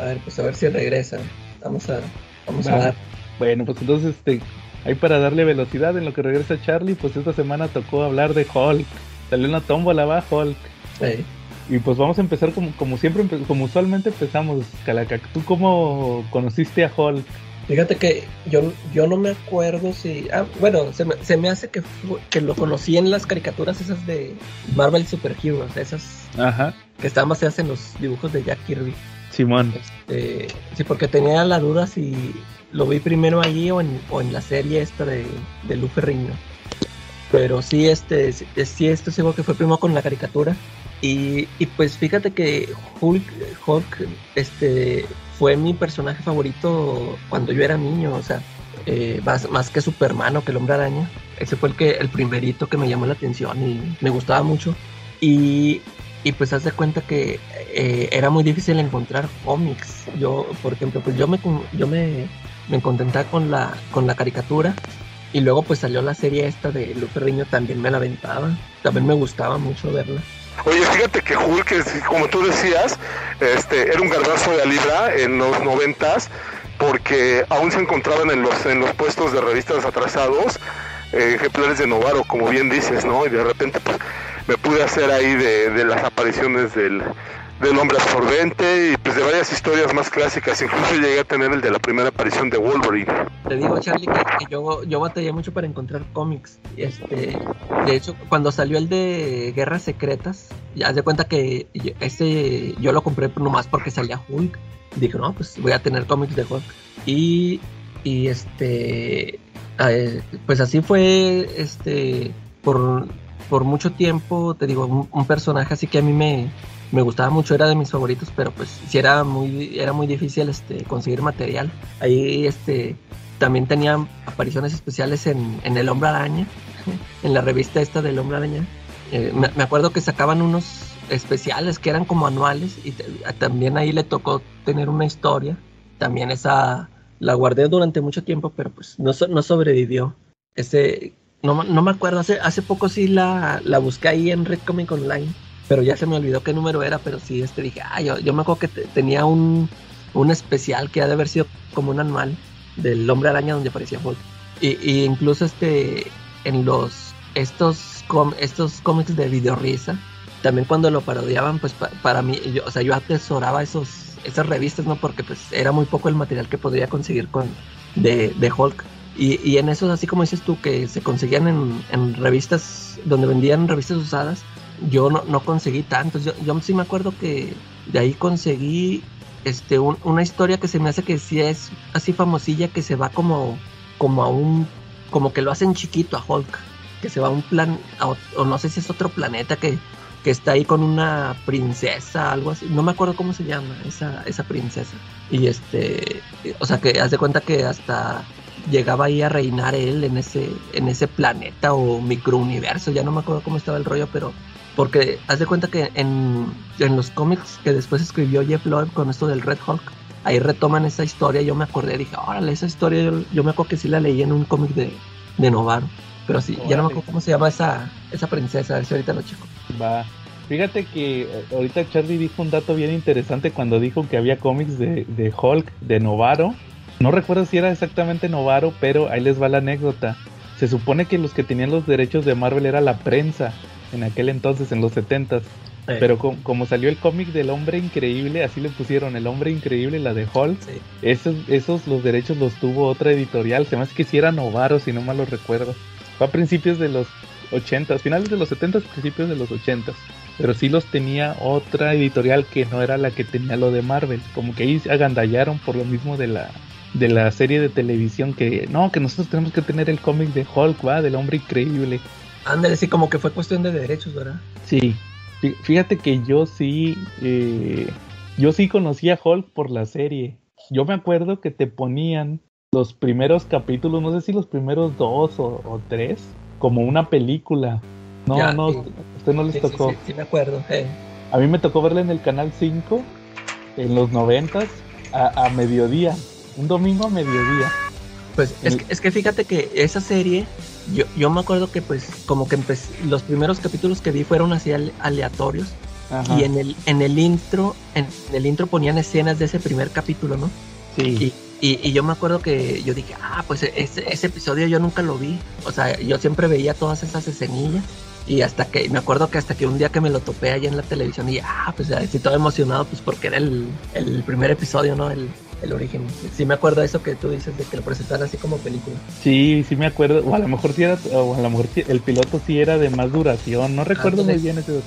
A ver, pues a ver si regresa. Vamos a, vamos a dar. Bueno, pues entonces, este, ahí para darle velocidad en lo que regresa Charlie, pues esta semana tocó hablar de Hulk. Salió una tómbola, va, Hulk. Sí. Y pues vamos a empezar como, como siempre, como usualmente empezamos, Calaca. ¿Tú cómo conociste a Hulk? Fíjate que yo, yo no me acuerdo si. Ah, bueno, se me, se me hace que, que lo conocí en las caricaturas esas de Marvel Super Heroes, esas. Ajá. Que estaban basadas en los dibujos de Jack Kirby. Simón. Este, sí, porque tenía la duda si lo vi primero allí o en, o en la serie esta de, de Riño. Pero sí, este, sí, esto seguro que fue primero con la caricatura. Y, y pues fíjate que Hulk, Hulk este, fue mi personaje favorito cuando yo era niño, o sea, eh, más, más, que Superman o que el Hombre Araña. Ese fue el que el primerito que me llamó la atención y me gustaba mucho. Y, y pues haz de cuenta que eh, era muy difícil encontrar cómics. Yo, por ejemplo, pues yo me, yo me, me contentaba con la, con la caricatura y luego pues salió la serie esta de Lupe Riño, también me la aventaba. También me gustaba mucho verla. Oye, fíjate que Hulk, como tú decías, este, era un garbazo de libra en los noventas, porque aún se encontraban en los, en los puestos de revistas atrasados eh, ejemplares de Novaro, como bien dices, ¿no? Y de repente pues me pude hacer ahí de, de las apariciones del, del hombre absorbente y pues de varias historias más clásicas. Incluso llegué a tener el de la primera aparición de Wolverine. Te digo, Charlie, que, yo, yo batallé mucho para encontrar cómics. Este, de hecho, cuando salió el de Guerras Secretas, ya de cuenta que ese yo lo compré nomás porque salía Hulk. Dije, no, pues voy a tener cómics de Hulk. Y, y este, eh, pues así fue, este, por, por mucho tiempo, te digo, un personaje así que a mí me, me gustaba mucho, era de mis favoritos, pero pues sí era muy, era muy difícil este, conseguir material. Ahí este, también tenían apariciones especiales en, en El Hombre Araña, en la revista esta del Hombre Araña. Eh, me, me, acuerdo que sacaban unos especiales que eran como anuales y también ahí le tocó tener una historia. También esa la guardé durante mucho tiempo, pero pues no, no sobrevivió. Ese, no, no me acuerdo, hace, hace poco sí la, la busqué ahí en Red Comic Online pero ya se me olvidó qué número era, pero sí, este dije, ah, yo, yo me acuerdo que tenía un, un especial que ha de haber sido como un anual del hombre araña donde aparecía Hulk. Y, y incluso este, en los, estos, com, estos cómics de videorisa, también cuando lo parodiaban, pues pa, para mí, yo, o sea, yo atesoraba esos, esas revistas, ¿no? Porque pues era muy poco el material que podría conseguir con, de, de Hulk. Y, y, en esos, así como dices tú, que se conseguían en revistas, donde vendían revistas usadas, yo no, no conseguí tantos. Yo, yo, sí me acuerdo que de ahí conseguí este un, una historia que se me hace que sí es así famosilla, que se va como, como a un, como que lo hacen chiquito a Hulk, que se va a un plan, a, o no sé si es otro planeta que, que está ahí con una princesa, algo así. No me acuerdo cómo se llama esa, esa princesa. Y este, o sea que haz de cuenta que hasta llegaba ahí a reinar él en ese, en ese planeta o microuniverso, ya no me acuerdo cómo estaba el rollo, pero porque haz de cuenta que en, en los cómics que después escribió Jeff Loeb con esto del Red Hulk, ahí retoman esa historia. Yo me acordé, dije, órale, esa historia yo, yo, me acuerdo que sí la leí en un cómic de, de Novaro. Pero sí, órale. ya no me acuerdo cómo se llama esa, esa princesa, a ver si ahorita lo checo. Va. Fíjate que ahorita Charlie dijo un dato bien interesante cuando dijo que había cómics de, de Hulk de Novaro. No recuerdo si era exactamente Novaro, pero ahí les va la anécdota. Se supone que los que tenían los derechos de Marvel era la prensa en aquel entonces, en los 70 Sí. Pero com como salió el cómic del hombre increíble, así le pusieron el hombre increíble, la de Hulk, sí. esos, esos los derechos los tuvo otra editorial, se me hace que si era Novaro, si no mal lo recuerdo. Fue a principios de los 80, finales de los 70, principios de los 80. Pero sí los tenía otra editorial que no era la que tenía lo de Marvel. Como que ahí se agandallaron por lo mismo de la, de la serie de televisión que no, que nosotros tenemos que tener el cómic de Hulk, va, del hombre increíble. Ándale, sí, como que fue cuestión de derechos, ¿verdad? Sí. Fíjate que yo sí, eh, yo sí conocía a Hulk por la serie. Yo me acuerdo que te ponían los primeros capítulos, no sé si los primeros dos o, o tres, como una película. No, ya, no, sí. usted no les sí, tocó. Sí, sí, me acuerdo. Eh. A mí me tocó verla en el canal 5 en los noventas a, a mediodía, un domingo a mediodía. Pues es que, es que fíjate que esa serie, yo, yo me acuerdo que pues como que empecé, los primeros capítulos que vi fueron así aleatorios. Ajá. Y en el, en el intro, en el intro ponían escenas de ese primer capítulo, ¿no? Sí. Y, y, y yo me acuerdo que yo dije, ah, pues ese, ese, episodio yo nunca lo vi. O sea, yo siempre veía todas esas escenillas. Y hasta que, me acuerdo que hasta que un día que me lo topé allá en la televisión y ah, pues estoy todo emocionado, pues porque era el, el primer episodio, ¿no? El, el origen. Sí me acuerdo de eso que tú dices, de que lo presentaron así como película. Sí, sí me acuerdo. O a lo mejor sí era, o a lo mejor el piloto sí era de más duración. No recuerdo muy bien ese dato.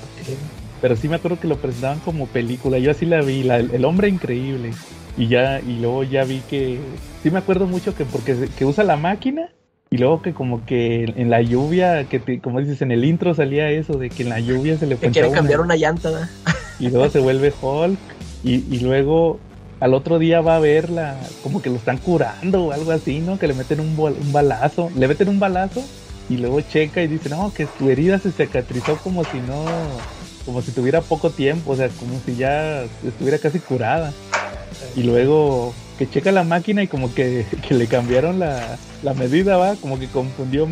Pero sí me acuerdo que lo presentaban como película. Yo así la vi, la, el hombre increíble. Y ya, y luego ya vi que. Sí me acuerdo mucho que porque que usa la máquina. Y luego que como que en la lluvia, que te, como dices, en el intro salía eso, de que en la lluvia se le Que quiere cambiar una, una llanta, ¿no? Y luego se vuelve Hulk. Y, y luego al otro día va a verla, como que lo están curando o algo así, ¿no? Que le meten un, balazo, le meten un balazo y luego checa y dice, no, que tu herida se cicatrizó como si no, como si tuviera poco tiempo, o sea, como si ya estuviera casi curada. Y luego que checa la máquina y como que, que le cambiaron la, la, medida, va, como que confundió,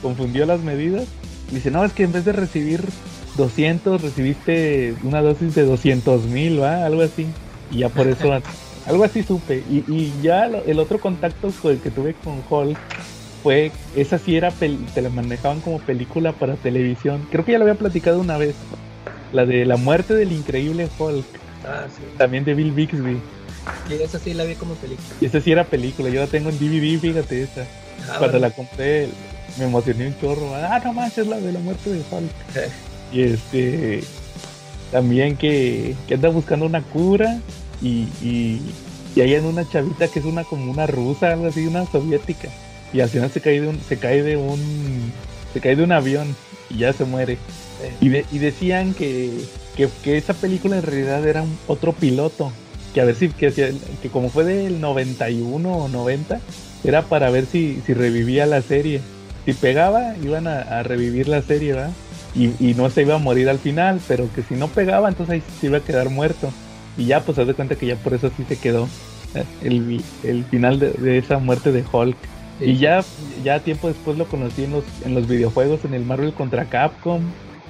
confundió las medidas. Y dice, no, es que en vez de recibir 200, recibiste una dosis de 200 mil, va, algo así. Y ya por eso Algo así supe. Y, y ya lo- el otro contacto con- que tuve con Hulk fue, esa sí era, pel- te la manejaban como película para televisión. Creo que ya lo había platicado una vez. La de la muerte del increíble Hulk, Ah, sí. también de Bill Bixby. Y esa sí la vi como película. Y esa sí era película, yo la tengo en DVD, fíjate esa. Ah, Cuando bueno. la compré me emocioné un chorro. Ah, no manches, la de la muerte de Hulk. Y este también que, que anda buscando una cura y, y, y hay en una chavita que es una como una rusa, algo así, una soviética. Y al final se cae de un, se cae de un se cae de un avión y ya se muere. Y, de- y decían que, que, que esa película en realidad era un, otro piloto. Que a ver si, que, que como fue del 91 o 90, era para ver si, si revivía la serie. Si pegaba, iban a, a revivir la serie, ¿va? Y, y no se iba a morir al final, pero que si no pegaba, entonces ahí se iba a quedar muerto. Y ya, pues, haz de cuenta que ya por eso sí se quedó eh, el, el final de, de esa muerte de Hulk. sí. Y ya, ya tiempo después lo conocí en los, en los videojuegos, en el Marvel contra Capcom.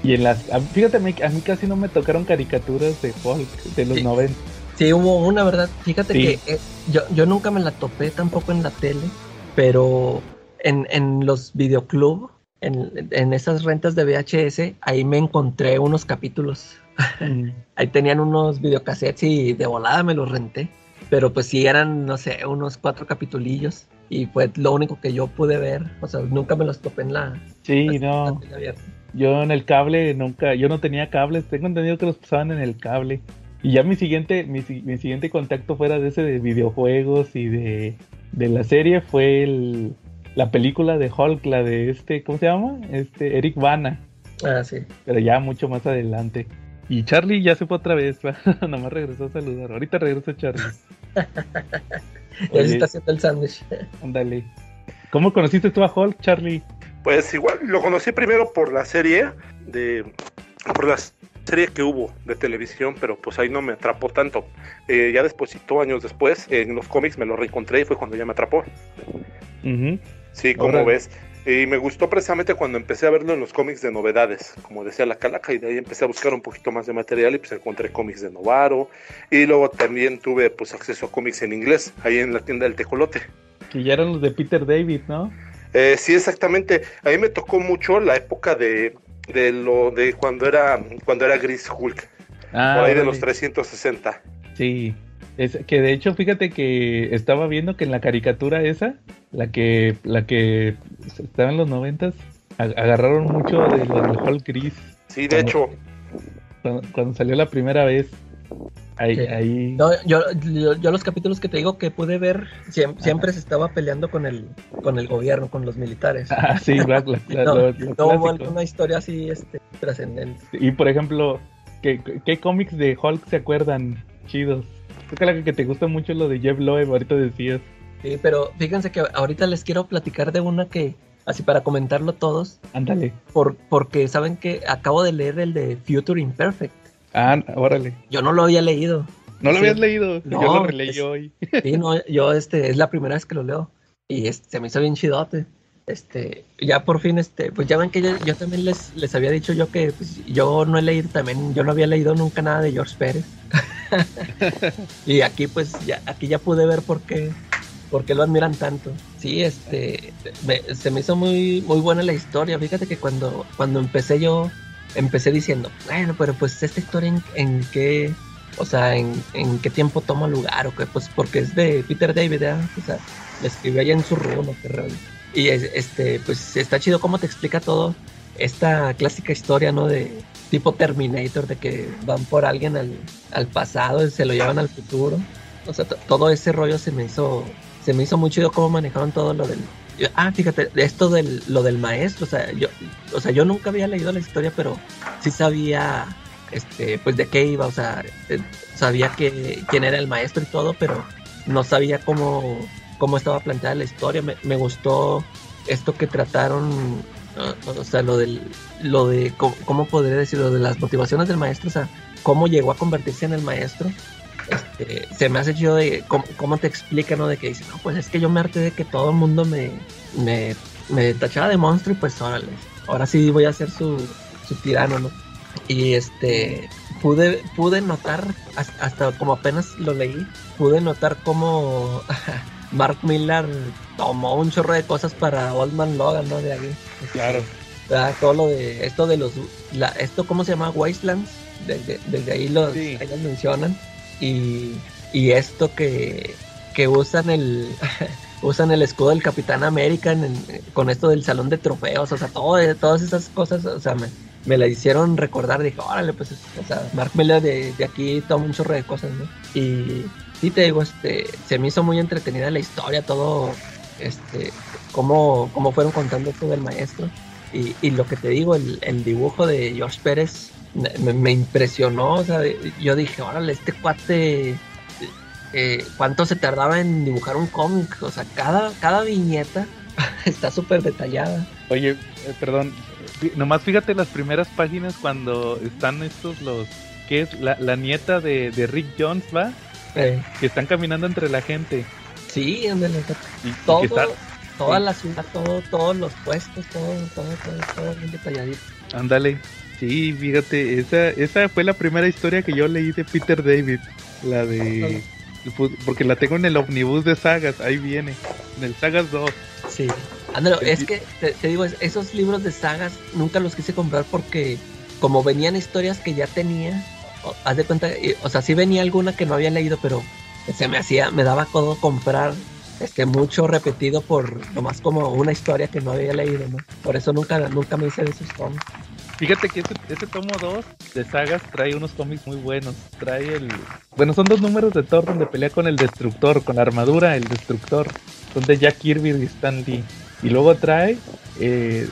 Y en las. Fíjate, a mí, a mí casi no me tocaron caricaturas de Hulk de los Sí. 90. Sí, hubo una, ¿verdad? Fíjate Sí. que eh, yo, yo nunca me la topé tampoco en la tele, pero en, en los videoclub, en, en esas rentas de VHS, ahí me encontré unos capítulos. Ahí tenían unos videocassettes y de volada me los renté. Pero pues sí eran, no sé, unos cuatro capitulillos. Y fue lo único que yo pude ver. O sea, nunca me los topé en la, Sí, la- la no. tele. Yo en el cable nunca. Yo no tenía cables. Tengo entendido que los pasaban en el cable. Y ya mi siguiente, mi, mi siguiente contacto fuera de ese de videojuegos y de, de la serie fue el, la película de Hulk, la de este, ¿cómo se llama? Este, Eric Bana. Ah, sí. pero ya mucho más adelante. Y Charlie ya se fue otra vez, nomás regresó a saludar. Ahorita regresó Charlie. Ya se está haciendo el sándwich. Ándale. ¿Cómo conociste tú a Hulk, Charlie? Pues igual lo conocí primero por la serie de por la serie que hubo de televisión, pero pues ahí no me atrapó tanto. Eh, ya despuesito, años después, en los cómics me lo reencontré y fue cuando ya me atrapó. Sí, como ves. Y me gustó precisamente cuando empecé a verlo en los cómics de novedades, como decía la calaca, y de ahí empecé a buscar un poquito más de material y pues encontré cómics de Novaro. Y luego también tuve pues acceso a cómics en inglés, ahí en la tienda del Tecolote. Que ya eran los de Peter David, ¿no? Eh, sí, exactamente. A mí me tocó mucho la época de, de lo de cuando era cuando era Gris Hulk, Ah, por ahí de los 360. Sí. Es, que de hecho, fíjate que estaba viendo que en la caricatura esa, la que, la que estaba en los noventas, agarraron mucho de lo del Hulk gris. Sí, de hecho, Cuando, cuando salió la primera vez. Ahí, Sí. ahí. No, yo, yo, yo los capítulos que te digo que pude ver, siempre, siempre se estaba peleando con el, con el gobierno, con los militares. Ah, sí, la- la- la- no, lo- lo no hubo alguna historia así este, trascendente. Y por ejemplo, ¿qué, qué cómics de Hulk se acuerdan chidos? Creo que la que te gusta mucho es lo de Jeff Loeb, ahorita decías. Sí, pero fíjense que ahorita les quiero platicar de una que, así para comentarlo todos, Ándale. por, porque saben que acabo de leer el de Future Imperfect. Ah, órale. Yo no lo había leído. ¿No lo Sí. habías leído? No, Yo lo releí es- hoy. Sí, no, yo este es la primera vez que lo leo y este, se me hizo bien chidote. Este, ya por fin, este, pues ya ven que yo, yo también les, les había dicho yo que pues, yo no he leído también, yo no había leído nunca nada de George Pérez. y aquí pues ya, aquí ya pude ver por qué, por qué lo admiran tanto. Sí, este, me- se me hizo muy, muy buena la historia. Fíjate que cuando, cuando empecé yo, empecé diciendo, bueno, pero pues esta historia en, en qué, o sea, en, en qué tiempo toma lugar, o qué, pues porque es de Peter David, ¿verdad? O sea, le escribió allá en su run, o qué rollo. Y es- este, pues está chido cómo te explica todo esta clásica historia, ¿no? De tipo Terminator, de que van por alguien al, al pasado y se lo llevan al futuro. O sea, to- todo ese rollo se me hizo, se me hizo muy chido cómo manejaron todo lo del. Ah, fíjate, esto del, lo del maestro, o sea, yo, o sea, yo nunca había leído la historia, pero sí sabía, este, pues de qué iba, o sea, eh, sabía que quién era el maestro y todo, pero no sabía cómo, cómo estaba planteada la historia. Me, me gustó esto que trataron, uh, o sea, lo del, lo de, cómo, cómo podría decirlo, de las motivaciones del maestro, o sea, cómo llegó a convertirse en el maestro. Este, se me hace chido de cómo, cómo te explica, ¿no? De que dice, no, pues es que yo me harté de que todo el mundo me, me, me tachaba de monstruo y pues órale, ahora sí voy a ser su, su tirano, ¿no? Y este, pude, pude notar, has- hasta como apenas lo leí, pude notar cómo Mark Millar tomó un chorro de cosas para Old Man Logan, ¿no? De ahí. Claro. Todo lo de esto de los, la, esto cómo se llama Wastelands, desde, desde ahí los, Sí. ahí los mencionan y, y esto que, que usan el usan el escudo del Capitán América en- en- con esto del salón de trofeos, o sea, todo, todas esas cosas, o sea, me, me la hicieron recordar, dije, órale, pues, o sea, Mark Miller de, de aquí toma un chorro de cosas, ¿no? Y sí te digo, este, se me hizo muy entretenida la historia, todo, este, cómo, cómo fueron contando esto del maestro. Y, y lo que te digo, el, el dibujo de George Pérez me, impresionó. O sea, yo dije, órale, este cuate, eh, ¿cuánto se tardaba en dibujar un cómic? O sea, cada, cada viñeta está súper detallada. Oye, eh, perdón, nomás fíjate las primeras páginas cuando están estos los... ¿Qué es? La, la nieta de, de Rick Jones, ¿va? Eh, Que están caminando entre la gente. sí, ándale, Y, y todo, que está- toda sí. la ciudad, todo, todos los puestos, todo, todo, todo, todo bien detalladito. Ándale. Sí, fíjate, esa, esa fue la primera historia que yo leí de Peter David. La de... Porque la tengo en el omnibus de sagas, ahí viene. En el Sagas 2. Sí. Ándale, es que te, te digo, es- esos libros de sagas nunca los quise comprar porque como venían historias que ya tenía, haz de cuenta, o sea, sí venía alguna que no había leído, pero se me hacía, me daba codo comprar este mucho repetido por nomás como una historia que no había leído, ¿no? Por eso nunca, nunca me hice de esos tomos. Fíjate que ese, ese tomo 2 de sagas trae unos cómics muy buenos. Trae el. Bueno, son dos números de Thor donde pelea con el Destructor, con la armadura, el Destructor. Son de Jack Kirby y Stan Lee. Y luego trae eh,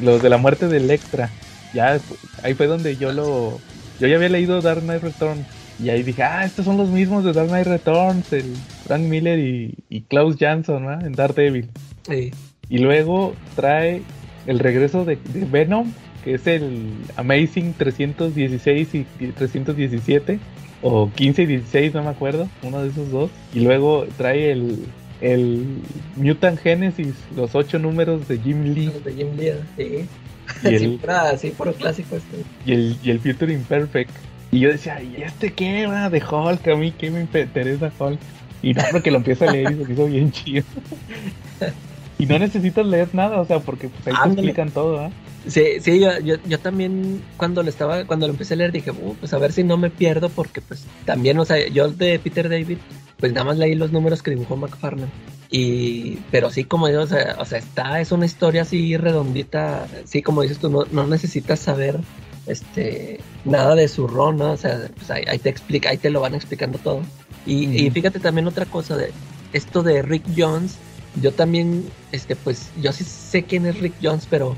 los de la muerte de Electra. Ya ahí fue donde yo lo. Yo ya había leído Dark Knight Returns. Y ahí dije, ah, estos son los mismos de Dark Knight Returns, el Frank Miller y, y Klaus Jansson, ¿no? En Daredevil. Sí. Y luego trae el regreso de, de Venom, que es el Amazing 316 y 317, o 15 y 16, no me acuerdo, uno de esos dos. Y luego trae el, el Mutant Genesis, los ocho números de Jim Lee de Jim Lee, sí. Y el, pura- sí, puro clásico este. y el, y el Future Imperfect. Y yo decía, ¿y este qué va de Hulk? A mí, ¿qué me interesa Hulk? Y no, porque lo empiezo a leer y se me hizo bien chido. y no necesitas leer nada, o sea, porque pues ahí te explican todo, ¿ah? Sí, sí, yo, yo, yo también cuando lo estaba, cuando lo empecé a leer dije, "Uh, pues a ver si no me pierdo, porque pues también, o sea, yo de Peter David, pues nada más leí los números que dibujó McFarlane. Y, pero sí, como digo, o sea, o sea, está, es una historia así redondita, sí, como dices tú, no, no necesitas saber este nada de su ron, ¿no? O sea, pues ahí, ahí te explica, ahí te lo van explicando todo. Y, y fíjate también otra cosa de esto de Rick Jones, yo también, este, pues, yo sí sé quién es Rick Jones, pero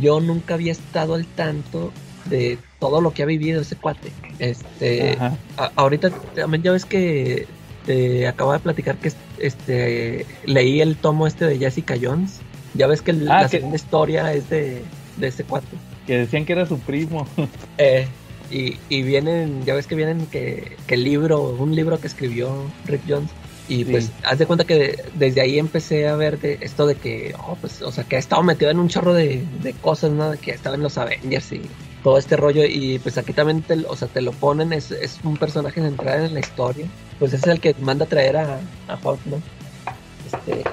yo nunca había estado al tanto de todo lo que ha vivido ese cuate. Este, a- ahorita también ya ves que te acabo de platicar que este leí el tomo este de Jessica Jones. Ya ves que el- Ah, la que- segunda historia es de, de ese cuate. Que decían que era su primo. Eh, y, y vienen, ya ves que vienen que, que libro, un libro que escribió Rick Jones. Y Sí. pues, haz de cuenta que desde ahí empecé a ver de esto de que, oh, pues, o sea, que ha estado metido en un chorro de, de cosas, ¿no? De que estaba en los Avengers y todo este rollo. Y pues aquí también, te, o sea, te lo ponen, es, es un personaje central en la historia. Pues es el que manda a traer a, a ¿no? Este.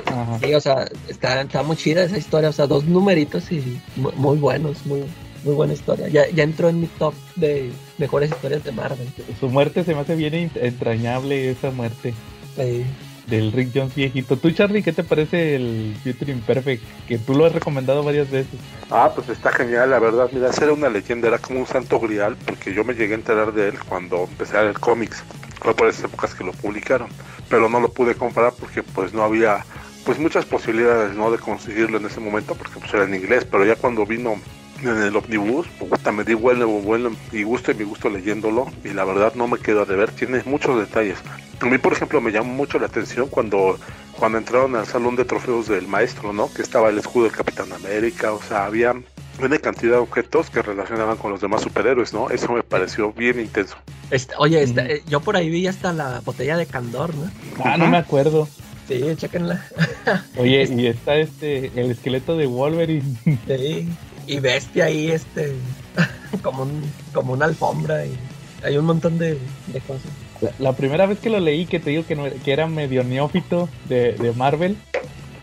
Sí, o sea, está, está muy chida esa historia, o sea, dos numeritos y mu- muy, buenos, muy, muy buena historia. Ya, ya entró en mi top de mejores historias de Marvel. Su muerte se me hace bien ent- entrañable, esa muerte Sí. Del Rick Jones viejito. Tú, Charlie, ¿qué te parece el Future Imperfect? Que tú lo has recomendado varias veces. Ah, pues está genial, la verdad. Mira, era una leyenda, era como un santo grial, porque yo me llegué a enterar de él cuando empecé a leer cómics. Fue por esas épocas que lo publicaron. Pero no lo pude comprar porque pues no había pues muchas posibilidades no de conseguirlo en ese momento porque pues era en inglés. Pero ya cuando vino en el omnibus, puta, me di bueno, bueno y gusto y mi gusto leyéndolo. Y la verdad no me quedo de ver, tiene muchos detalles. A mí, por ejemplo, me llamó mucho la atención cuando cuando entraron al salón de trofeos del maestro, ¿no? Que estaba el escudo del Capitán América, o sea, había una cantidad de objetos que relacionaban con los demás superhéroes, ¿no? Eso me pareció bien intenso. Este, oye, Ujú. eh, yo por ahí vi hasta la botella de Candor, ¿no? Ah, no me acuerdo. Sí, chéquenla. Oye, y está este, el esqueleto de Wolverine. Sí. Y bestia ahí, este, como, un, como una alfombra. Y, hay un montón de, de cosas. La, la primera vez que lo leí, que te digo que, no, que era medio neófito de, de Marvel,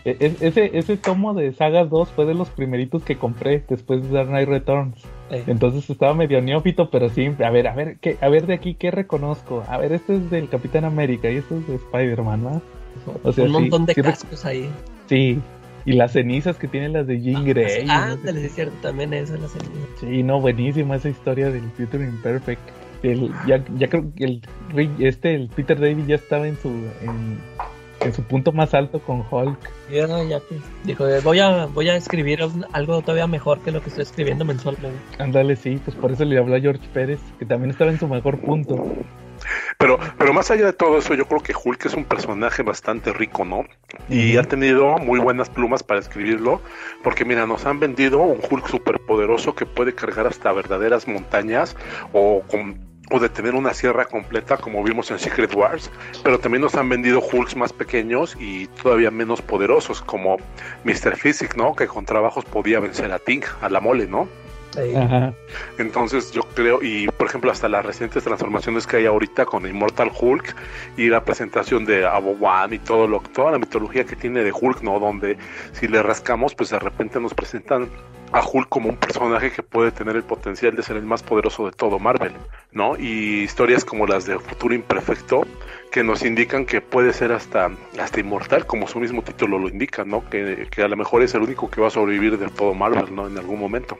e- es- ese, ese tomo de Sagas 2 fue de los primeritos que compré después de Dark Knight Returns. Eh, Entonces estaba medio neófito, pero sí, a ver, a ver, ¿qué, a ver de aquí qué reconozco. A ver, este es del Capitán América y este es de Spider-Man, ¿no? O sea, un sí, montón de sí cascos ahí. Sí, y las cenizas que tienen las de Jean Grey. Ah, no sé es cierto, también eso la serie. Sí, no, buenísima esa historia del Future Imperfect. El, ya, ya creo que el, este, el Peter David ya estaba en su, en, en su punto más alto con Hulk. Ya, ya pues, dijo, eh, voy a, voy a escribir algo todavía mejor que lo que estoy escribiendo mensualmente. Ándale, sí, pues por eso le habló a George Pérez, que también estaba en su mejor punto. Pero, pero más allá de todo eso, yo creo que Hulk es un personaje bastante rico, ¿no? Y ha tenido muy buenas plumas para escribirlo, porque mira, nos han vendido un Hulk superpoderoso que puede cargar hasta verdaderas montañas o con o detener una sierra completa como vimos en Secret Wars, pero también nos han vendido Hulks más pequeños y todavía menos poderosos como Mr. Physic, ¿no? Que con trabajos podía vencer a Ting, a la mole, ¿no? Entonces yo creo, y por ejemplo hasta las recientes transformaciones que hay ahorita con Immortal Hulk y la presentación de Abowan y todo lo, toda la mitología que tiene de Hulk, ¿no? Donde si le rascamos, pues de repente nos presentan a Hulk como un personaje que puede tener el potencial de ser el más poderoso de todo Marvel, ¿no? Y historias como las de Futuro Imperfecto que nos indican que puede ser hasta, hasta inmortal, como su mismo título lo indica, ¿no? Que, que a lo mejor es el único que va a sobrevivir de todo Marvel, ¿no? En algún momento.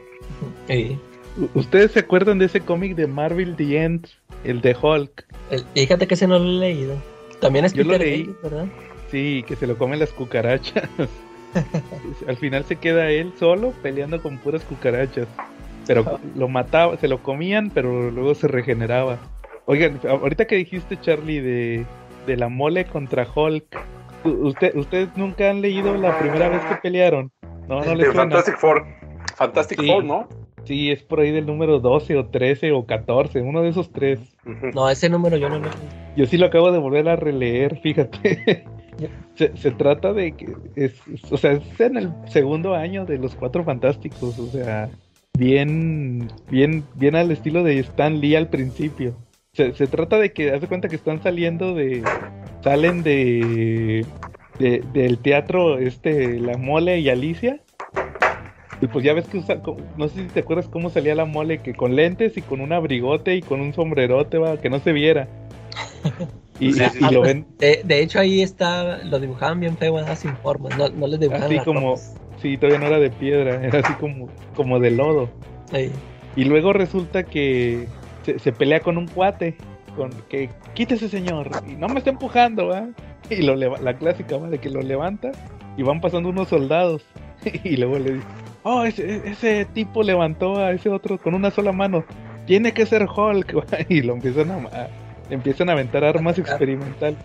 U- ¿Ustedes se acuerdan de ese cómic de Marvel The End? El de Hulk. El- fíjate que ese no lo he leído. También es Yo lo leí. ¿verdad? Sí, que se lo comen las cucarachas. Al final se queda él solo peleando con puras cucarachas. Pero lo mataba, se lo comían, pero luego se regeneraba. Oigan, ahorita que dijiste, Charlie, de, de la mole contra Hulk, usted, ¿ustedes nunca han leído la primera vez que pelearon? No, no les De. Fantastic Four. Fantastic Sí. Four, ¿no? Sí, es por ahí del número 12 o 13 o 14, uno de esos tres. No, ese número yo no lo Yo sí lo acabo de volver a releer, fíjate. Se, se trata de que es, es- o sea, es en el segundo año de los Cuatro Fantásticos, o sea, bien, bien, bien al estilo de Stan Lee al principio. Se, se trata de que, haz de cuenta que están saliendo de, salen de, de- del teatro, este, La Mole y Alicia. Y pues ya ves que usa, no sé si te acuerdas cómo salía la mole, que con lentes y con un abrigote y con un sombrerote, va, que no se viera. Y, Sí, y- sí, y sí. lo ven De, de hecho, ahí está, lo dibujaban bien feo, ¿verdad? sin forma. No, no les dibujaban así las como, ropas. sí, todavía no era de piedra, era así como, como de lodo. Y luego resulta que se, se pelea con un cuate, con que quítese señor, y no me está empujando, ¿va? Y lo la clásica, ¿va? De que lo levanta y van pasando unos soldados. Y luego le dice, oh, ese, ese tipo levantó a ese otro con una sola mano. Tiene que ser Hulk, ¿va? Y lo empiezan a, a- empiezan a aventar armas experimental.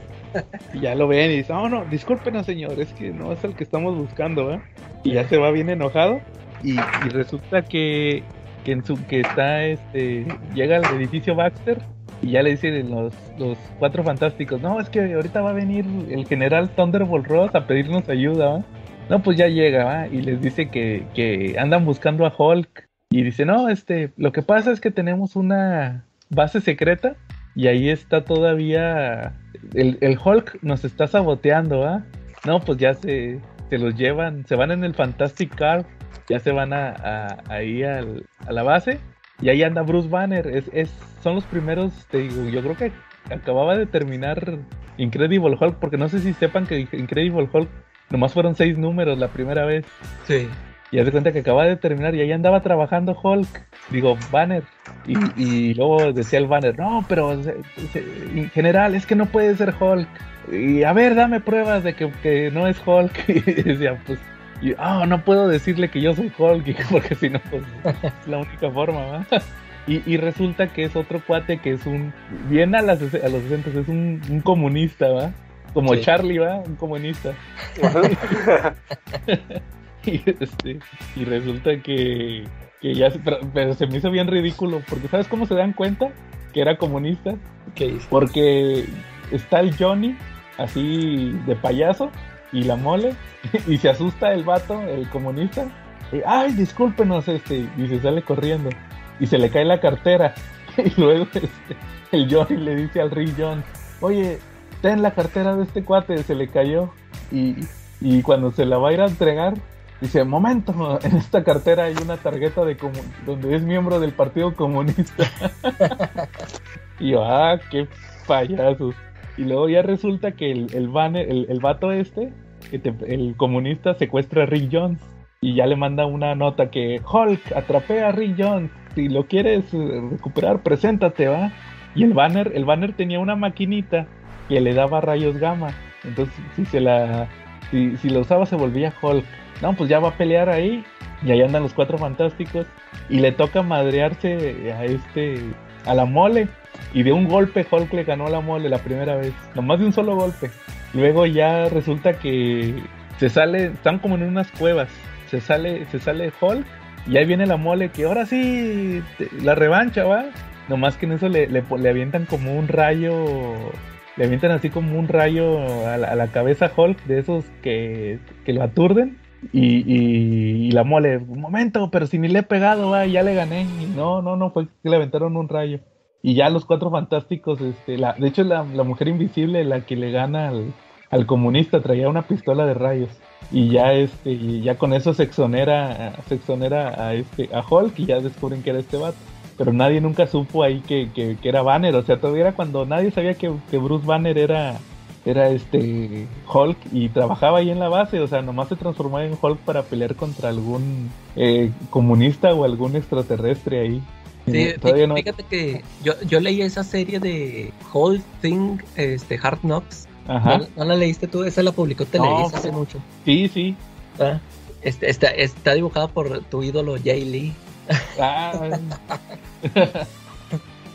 Y ya lo ven y dicen, oh no, discúlpenos señor, es que no es el que estamos buscando, ¿va? Y ya se va bien enojado. Y, y resulta que, que en su está este llega al edificio Baxter y ya le dicen los, los cuatro fantásticos, no, es que ahorita va a venir el general Thunderbolt Ross a pedirnos ayuda. No, pues ya llega. Y les dice que, que andan buscando a Hulk. Y dice, no, este, lo que pasa es que tenemos una base secreta y ahí está todavía el, el Hulk nos está saboteando. No, pues ya se, se los llevan, se van en el Fantastic Car, ya se van a, a- ahí al- a la base y ahí anda Bruce Banner. Es, es, son los primeros, te digo, yo creo que acababa de terminar Incredible Hulk, porque no sé si sepan que Incredible Hulk nomás fueron seis números la primera vez. Sí. Y haz de cuenta que acaba de terminar y ahí andaba trabajando Hulk, digo, Banner. Y, y luego decía el Banner, no, pero se- se- en general es que no puede ser Hulk. Y a ver, dame pruebas de que, que no es Hulk. Y decía, pues, y, ah, no puedo decirle que yo soy Hulk, porque si no, pues es la única forma, ¿va? Y, y resulta que es otro cuate que es un, bien a, las, a los 60, es un, un comunista, ¿va? Como Sí. Charlie, ¿va? Un comunista. y, este, y resulta que, que ya se, pero, pero se me hizo bien ridículo, porque ¿sabes cómo se dan cuenta que era comunista? ¿Qué hizo? Porque está el Johnny, así de payaso, y la mole, y se asusta el vato, el comunista, y, ay, discúlpenos, este, y se sale corriendo, y se le cae la cartera, Y luego este, el Johnny le dice al Rick Jones, oye, ten la cartera de este cuate, se le cayó. Y, y cuando se la va a ir a entregar, dice, momento, en esta cartera hay una tarjeta de donde es miembro del Partido Comunista. y yo, ah, qué payasos. Y luego ya resulta que el, el, banner- el, el vato este, el comunista secuestra a Rick Jones. Y ya le manda una nota que Hulk atrapé a Rick Jones. Si lo quieres eh, recuperar, preséntate, va. Y el banner, el banner tenía una maquinita que le daba rayos gamma. Entonces, si se la, si, la usaba se volvía Hulk. No, pues ya va a pelear ahí. Y ahí andan los cuatro fantásticos. Y le toca madrearse a este, a la mole. Y de un golpe Hulk le ganó a la mole la primera vez. Nomás de un solo golpe. Luego ya resulta que se sale, están como en unas cuevas. Se sale, se sale Hulk. Y ahí viene la mole que ahora sí, la revancha va. Nomás que en eso le, le, le avientan como un rayo. Le avientan así como un rayo a la, a la cabeza Hulk de esos que, que lo aturden. Y, y- la mole, un momento, pero si ni le he pegado, va, ya le gané. No, no, no, fue que le aventaron un rayo. Y ya los cuatro fantásticos, este, la, de hecho la, la mujer invisible, la que le gana al, al comunista, traía una pistola de rayos. Y ya este, y ya con eso se exonera, se exonera a este, a Hulk y ya descubren que era este vato. Pero nadie nunca supo ahí que, que, que era Banner. O sea, todavía era cuando nadie sabía que, que Bruce Banner era, era este Hulk y trabajaba ahí en la base. O sea, nomás se transformó en Hulk para pelear contra algún eh, comunista o algún extraterrestre ahí. Sí, No, fíjate que yo, yo leí esa serie de Whole Thing, este, Hard Knocks. Ajá. ¿No, no la leíste tú? Esa la publicó Televisa hace mucho. Sí, sí. Ah, Este, está, está dibujada por tu ídolo Jay Lee. Ah,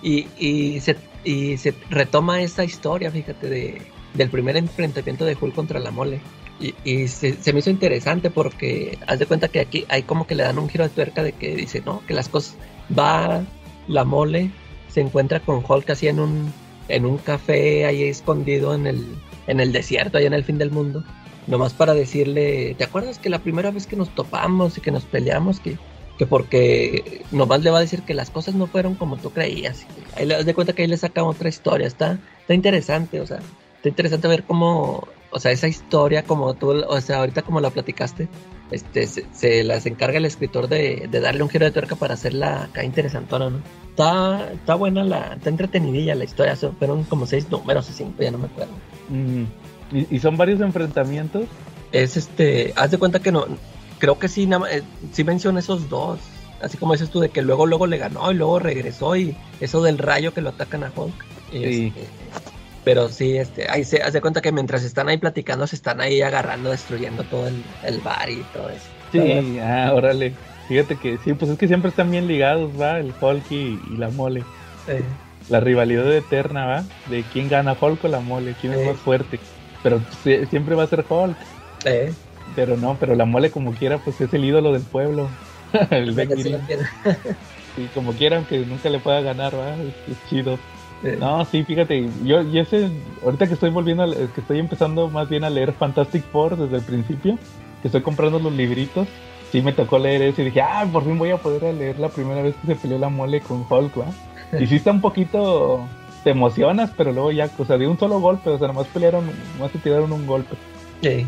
Y, y, se, y se retoma esa historia, fíjate, de, del primer enfrentamiento de Hulk contra la mole. Y, y se, se me hizo interesante porque haz de cuenta que aquí hay como que le dan un giro de tuerca de que dice, no, que las cosas va la mole, se encuentra con Hulk así en un, en un café ahí escondido en el, en el desierto, allá en el fin del mundo. Nomás para decirle, ¿te acuerdas que la primera vez que nos topamos y que nos peleamos, que, que porque nomás le va a decir que las cosas no fueron como tú creías? Ahí le das de cuenta que ahí le saca otra historia, está, está interesante, o sea, está interesante ver cómo, o sea, esa historia como tú, o sea, ahorita como la platicaste, este, se, se las encarga el escritor de, de darle un giro de tuerca para hacerla acá interesantona, ¿no? Está, está buena la, está entretenidilla la historia, fueron como seis números o cinco, ya no me acuerdo. mm, y, y son varios enfrentamientos. Es este, haz de cuenta que no, creo que sí, nada eh, sí menciona esos dos, así como dices tú, de que luego, luego le ganó y luego regresó y eso del rayo que lo atacan a Hulk. Sí. este, pero sí, este, ahí se haz de cuenta que mientras están ahí platicando, se están ahí agarrando, destruyendo todo el, el bar y todo eso. Sí, ah, órale. Fíjate que sí, pues es que siempre están bien ligados, va, el Hulk y, y la mole. Eh, La rivalidad eterna, va, de quién gana Hulk o la mole, quién es Sí. más fuerte. Pero sí- siempre va a ser Hulk. eh, Pero no, pero la mole como quiera, pues es el ídolo del pueblo. el Beck sí. Sí, como quiera, aunque nunca le pueda ganar, va, es, es chido. Eh, No, sí, fíjate, yo y ese, ahorita que estoy volviendo, a que estoy empezando más bien a leer Fantastic Four desde el principio, que estoy comprando los libritos, sí me tocó leer eso y dije, ah, por fin voy a poder leer la primera vez que se peleó la mole con Hulk, ¿va? Y sí está un poquito, te emocionas, pero luego ya, o sea, de un solo golpe, o sea, nomás pelearon, nomás se tiraron un golpe. eh,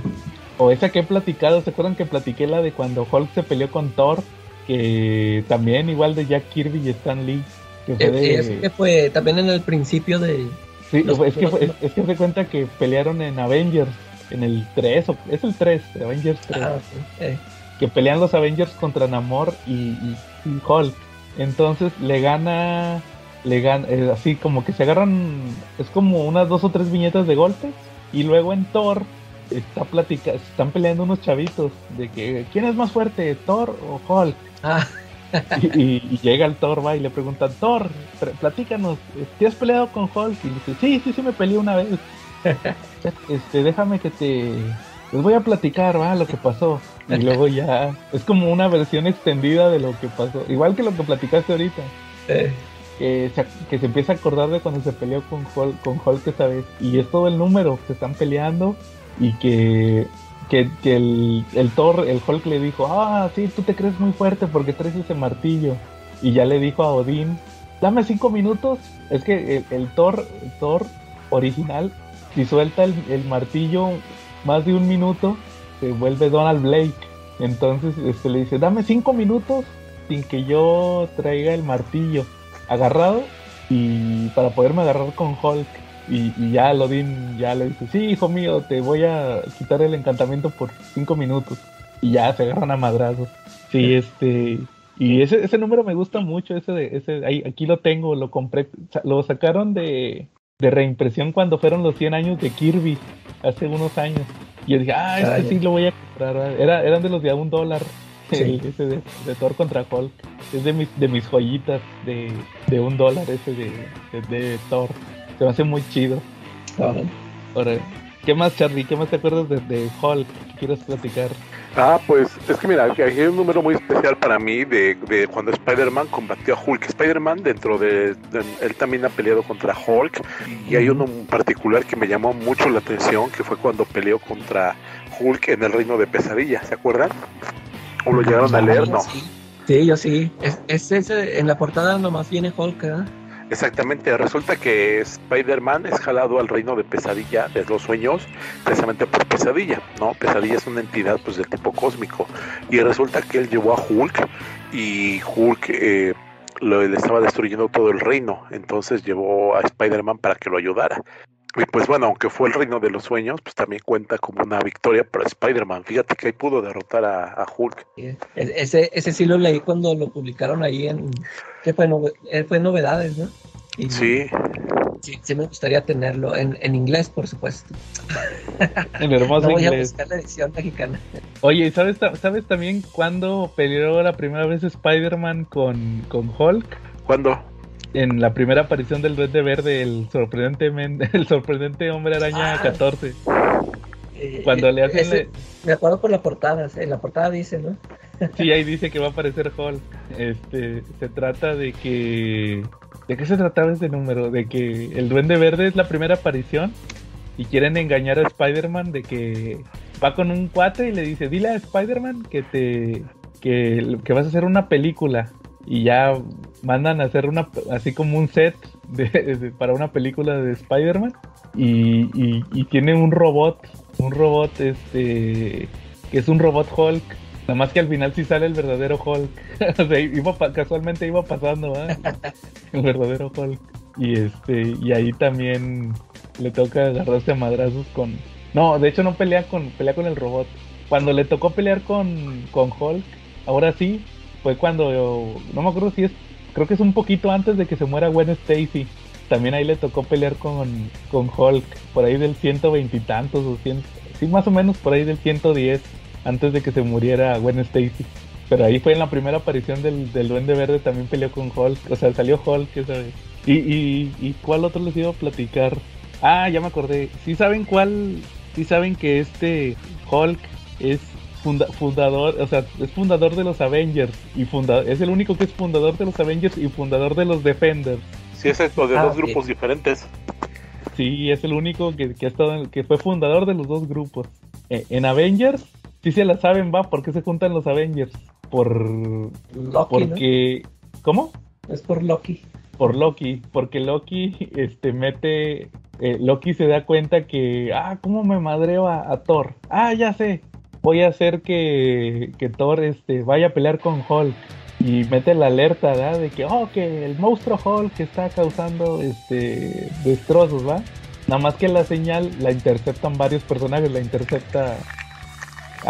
O esa que he platicado, ¿se acuerdan que platiqué la de cuando Hulk se peleó con Thor? Que también igual de Jack Kirby y Stan Lee. Que fue eh, de- eso que fue también en el principio de... Sí, Los es, que, es, es que se cuenta que pelearon en Avengers, en el 3, o, es el 3, Avengers 3, Ah, que pelean los Avengers contra Namor y, y- y Hulk. Entonces le gana, le gana, eh, así como que se agarran, es como unas dos o tres viñetas de golpes, y luego en Thor está platica, están peleando unos chavitos de que quién es más fuerte, Thor o Hulk. ah, Y, y- y llega el Thor, va, y le preguntan, Thor, platícanos, ¿te has peleado con Hulk? Y dice, sí, sí, sí, me peleé una vez. este, déjame que te... Les voy a platicar, va, lo que pasó. Y luego ya... Es como una versión extendida de lo que pasó. Igual que lo que platicaste ahorita. eh, Que se, que se empieza a acordar de cuando se peleó con Hulk, con Hulk esa vez. Y es todo el número que están peleando. Y que... Que, el, el Thor, el Hulk le dijo, ah, sí, tú te crees muy fuerte porque traes ese martillo. Y ya le dijo a Odín dame cinco minutos. Es que el, el Thor, Thor original, si suelta el, el martillo más de un minuto, se vuelve Donald Blake. Entonces este, le dice, dame cinco minutos sin que yo traiga el martillo agarrado y para poderme agarrar con Hulk. Y, y ya Lodin ya le dice, sí, hijo mío, te voy a quitar el encantamiento por cinco minutos. Y ya se agarran a madrazos. Sí, este... Y ese, ese número me gusta mucho, ese de, ese, ahí, aquí lo tengo, lo compré, lo sacaron de, de reimpresión cuando fueron los 100 años de Kirby, hace unos años. Y yo dije, ah, este Ah, sí lo voy a comprar. ¿verdad? Era, eran de los de a un dólar, Sí. ese de, de Thor contra Hulk. Es de mis, de mis joyitas de, de un dólar ese de, de, de Thor. Se me hace muy chido. Ahora, Ahora, ¿qué más, Charlie? ¿Qué más te acuerdas de, de Hulk que quieras platicar? Ah, pues es que mira, aquí hay un número muy especial para mí de, de cuando Spider-Man combatió a Hulk. Spider-Man dentro de, de- Él también ha peleado contra Hulk y hay uno en particular que me llamó mucho la atención, que fue cuando peleó contra Hulk en el Reino de Pesadilla, ¿se acuerdan? ¿O lo llegaron a leer? No. Sí, yo sí. Es, es ese, en la portada nomás viene Hulk, ¿verdad? Exactamente, resulta que Spider-Man es jalado al reino de pesadilla, de los sueños, precisamente por pesadilla, ¿no? Pesadilla es una entidad pues del tipo cósmico. Y resulta que él llevó a Hulk y Hulk eh, le estaba destruyendo todo el reino. Entonces llevó a Spider-Man para que lo ayudara. Y pues bueno, aunque fue el reino de los sueños, pues también cuenta como una victoria para Spider-Man. Fíjate que ahí pudo derrotar a, Hulk. Ese sí lo leí cuando lo publicaron ahí en. Nove- eh, fue novedades, ¿no? Y Sí, sí, sí me gustaría tenerlo en, en inglés, por supuesto. En hermoso No voy a buscar la edición mexicana. Oye, ¿y ¿sabes, ¿sabes también cuándo peleó la primera vez Spider-Man con, con Hulk? ¿cuándo? En la primera aparición del Duende Verde, el sorprendente, men- el sorprendente Hombre Araña Ah. 14. Eh, Cuando eh, le hacen... ese- le- Me acuerdo por la portada, en la portada dice, ¿no? Sí, ahí dice que va a aparecer Hulk. Este, se trata de que... ¿De qué se trataba ese número? De que el Duende Verde es la primera aparición y quieren engañar a Spider-Man de que va con un cuate y le dice, dile a Spider-Man que te... Que, que vas a hacer una película y ya mandan a hacer una así como un set de- para una película de Spider-Man y, y, y tiene un robot, un robot este que es un robot Hulk, nada más que al final sí sale el verdadero Hulk, o sea, iba pa- casualmente iba pasando ¿va? el verdadero Hulk y este y ahí también le toca agarrarse a madrazos con no, de hecho no pelea con pelea con el robot. Cuando le tocó pelear con, con Hulk, ahora sí, fue cuando no me acuerdo si es creo que es un poquito antes de que se muera Gwen Stacy. También ahí le tocó pelear con, con Hulk, por ahí del ciento veintitantos o cien, sí más o menos por ahí del 110 antes de que se muriera Gwen Stacy. Pero ahí fue en la primera aparición del, del Duende Verde también peleó con Hulk, o sea salió Hulk esa vez. ¿Y, y, y cuál otro les iba a platicar? Ah, ya me acordé. ¿Sí saben cuál? ¿Sí saben que este Hulk es funda- fundador, o sea, es fundador de los Avengers y funda es el único que es fundador de los Avengers y fundador de los Defenders. Sí, es esto de Ah, dos grupos diferentes. Sí, es el único que, que ha estado en- que fue fundador de los dos grupos. Eh, en Avengers, sí se la saben, va, ¿por qué se juntan los Avengers? Por Loki, porque ¿cómo? Es por Loki. por Loki, porque Loki este mete eh, Loki se da cuenta que ah, cómo me madreo a, a Thor. Ah, ya sé. Voy a hacer que, que Thor este vaya a pelear con Hulk y mete la alerta, ¿verdad? De que oh, que el monstruo Hulk está causando este destrozos, ¿va? Nada más que la señal la interceptan varios personajes, la intercepta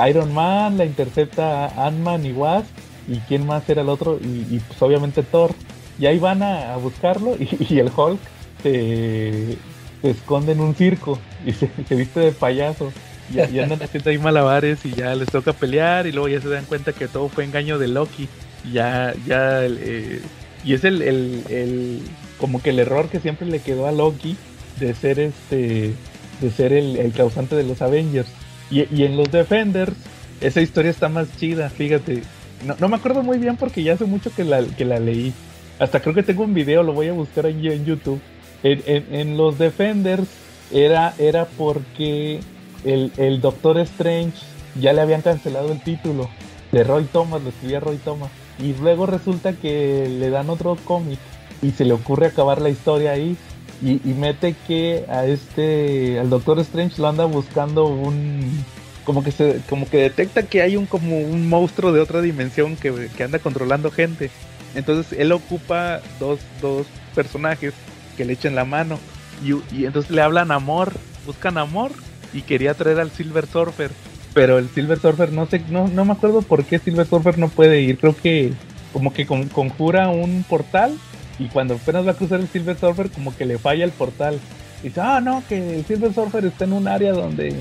Iron Man, la intercepta Ant-Man y Wasp y quién más era el otro y, y, pues obviamente Thor. Y ahí van a, a buscarlo y, y el Hulk se, se esconde en un circo y se, se viste de payaso. Y, y andan haciendo ahí malabares y ya les toca pelear y luego ya se dan cuenta que todo fue engaño de Loki. Y ya, ya, eh, y es el, el, el, como que el error que siempre le quedó a Loki de ser este, de ser el, el causante de los Avengers. Y, en los Defenders, esa historia está más chida, fíjate. No, no me acuerdo muy bien porque ya hace mucho que la, que la leí. Hasta creo que tengo un video, lo voy a buscar en, en YouTube. En, en, en, los Defenders era, era porque el, el, Doctor Strange ya le habían cancelado el título de Roy Thomas, lo escribía Roy Thomas. Y luego resulta que le dan otro cómic y se le ocurre acabar la historia ahí y, y mete que a este al Doctor Strange lo anda buscando un como que se como que detecta que hay un como un monstruo de otra dimensión que, que anda controlando gente. Entonces él ocupa dos, dos personajes que le echen la mano y, y entonces le hablan amor buscan amor y quería traer al Silver Surfer. Pero el Silver Surfer no sé no, no me acuerdo por qué Silver Surfer no puede ir. Creo que como que con- conjura un portal y cuando apenas va a cruzar el Silver Surfer como que le falla el portal y dice ah no que el Silver Surfer está en un área donde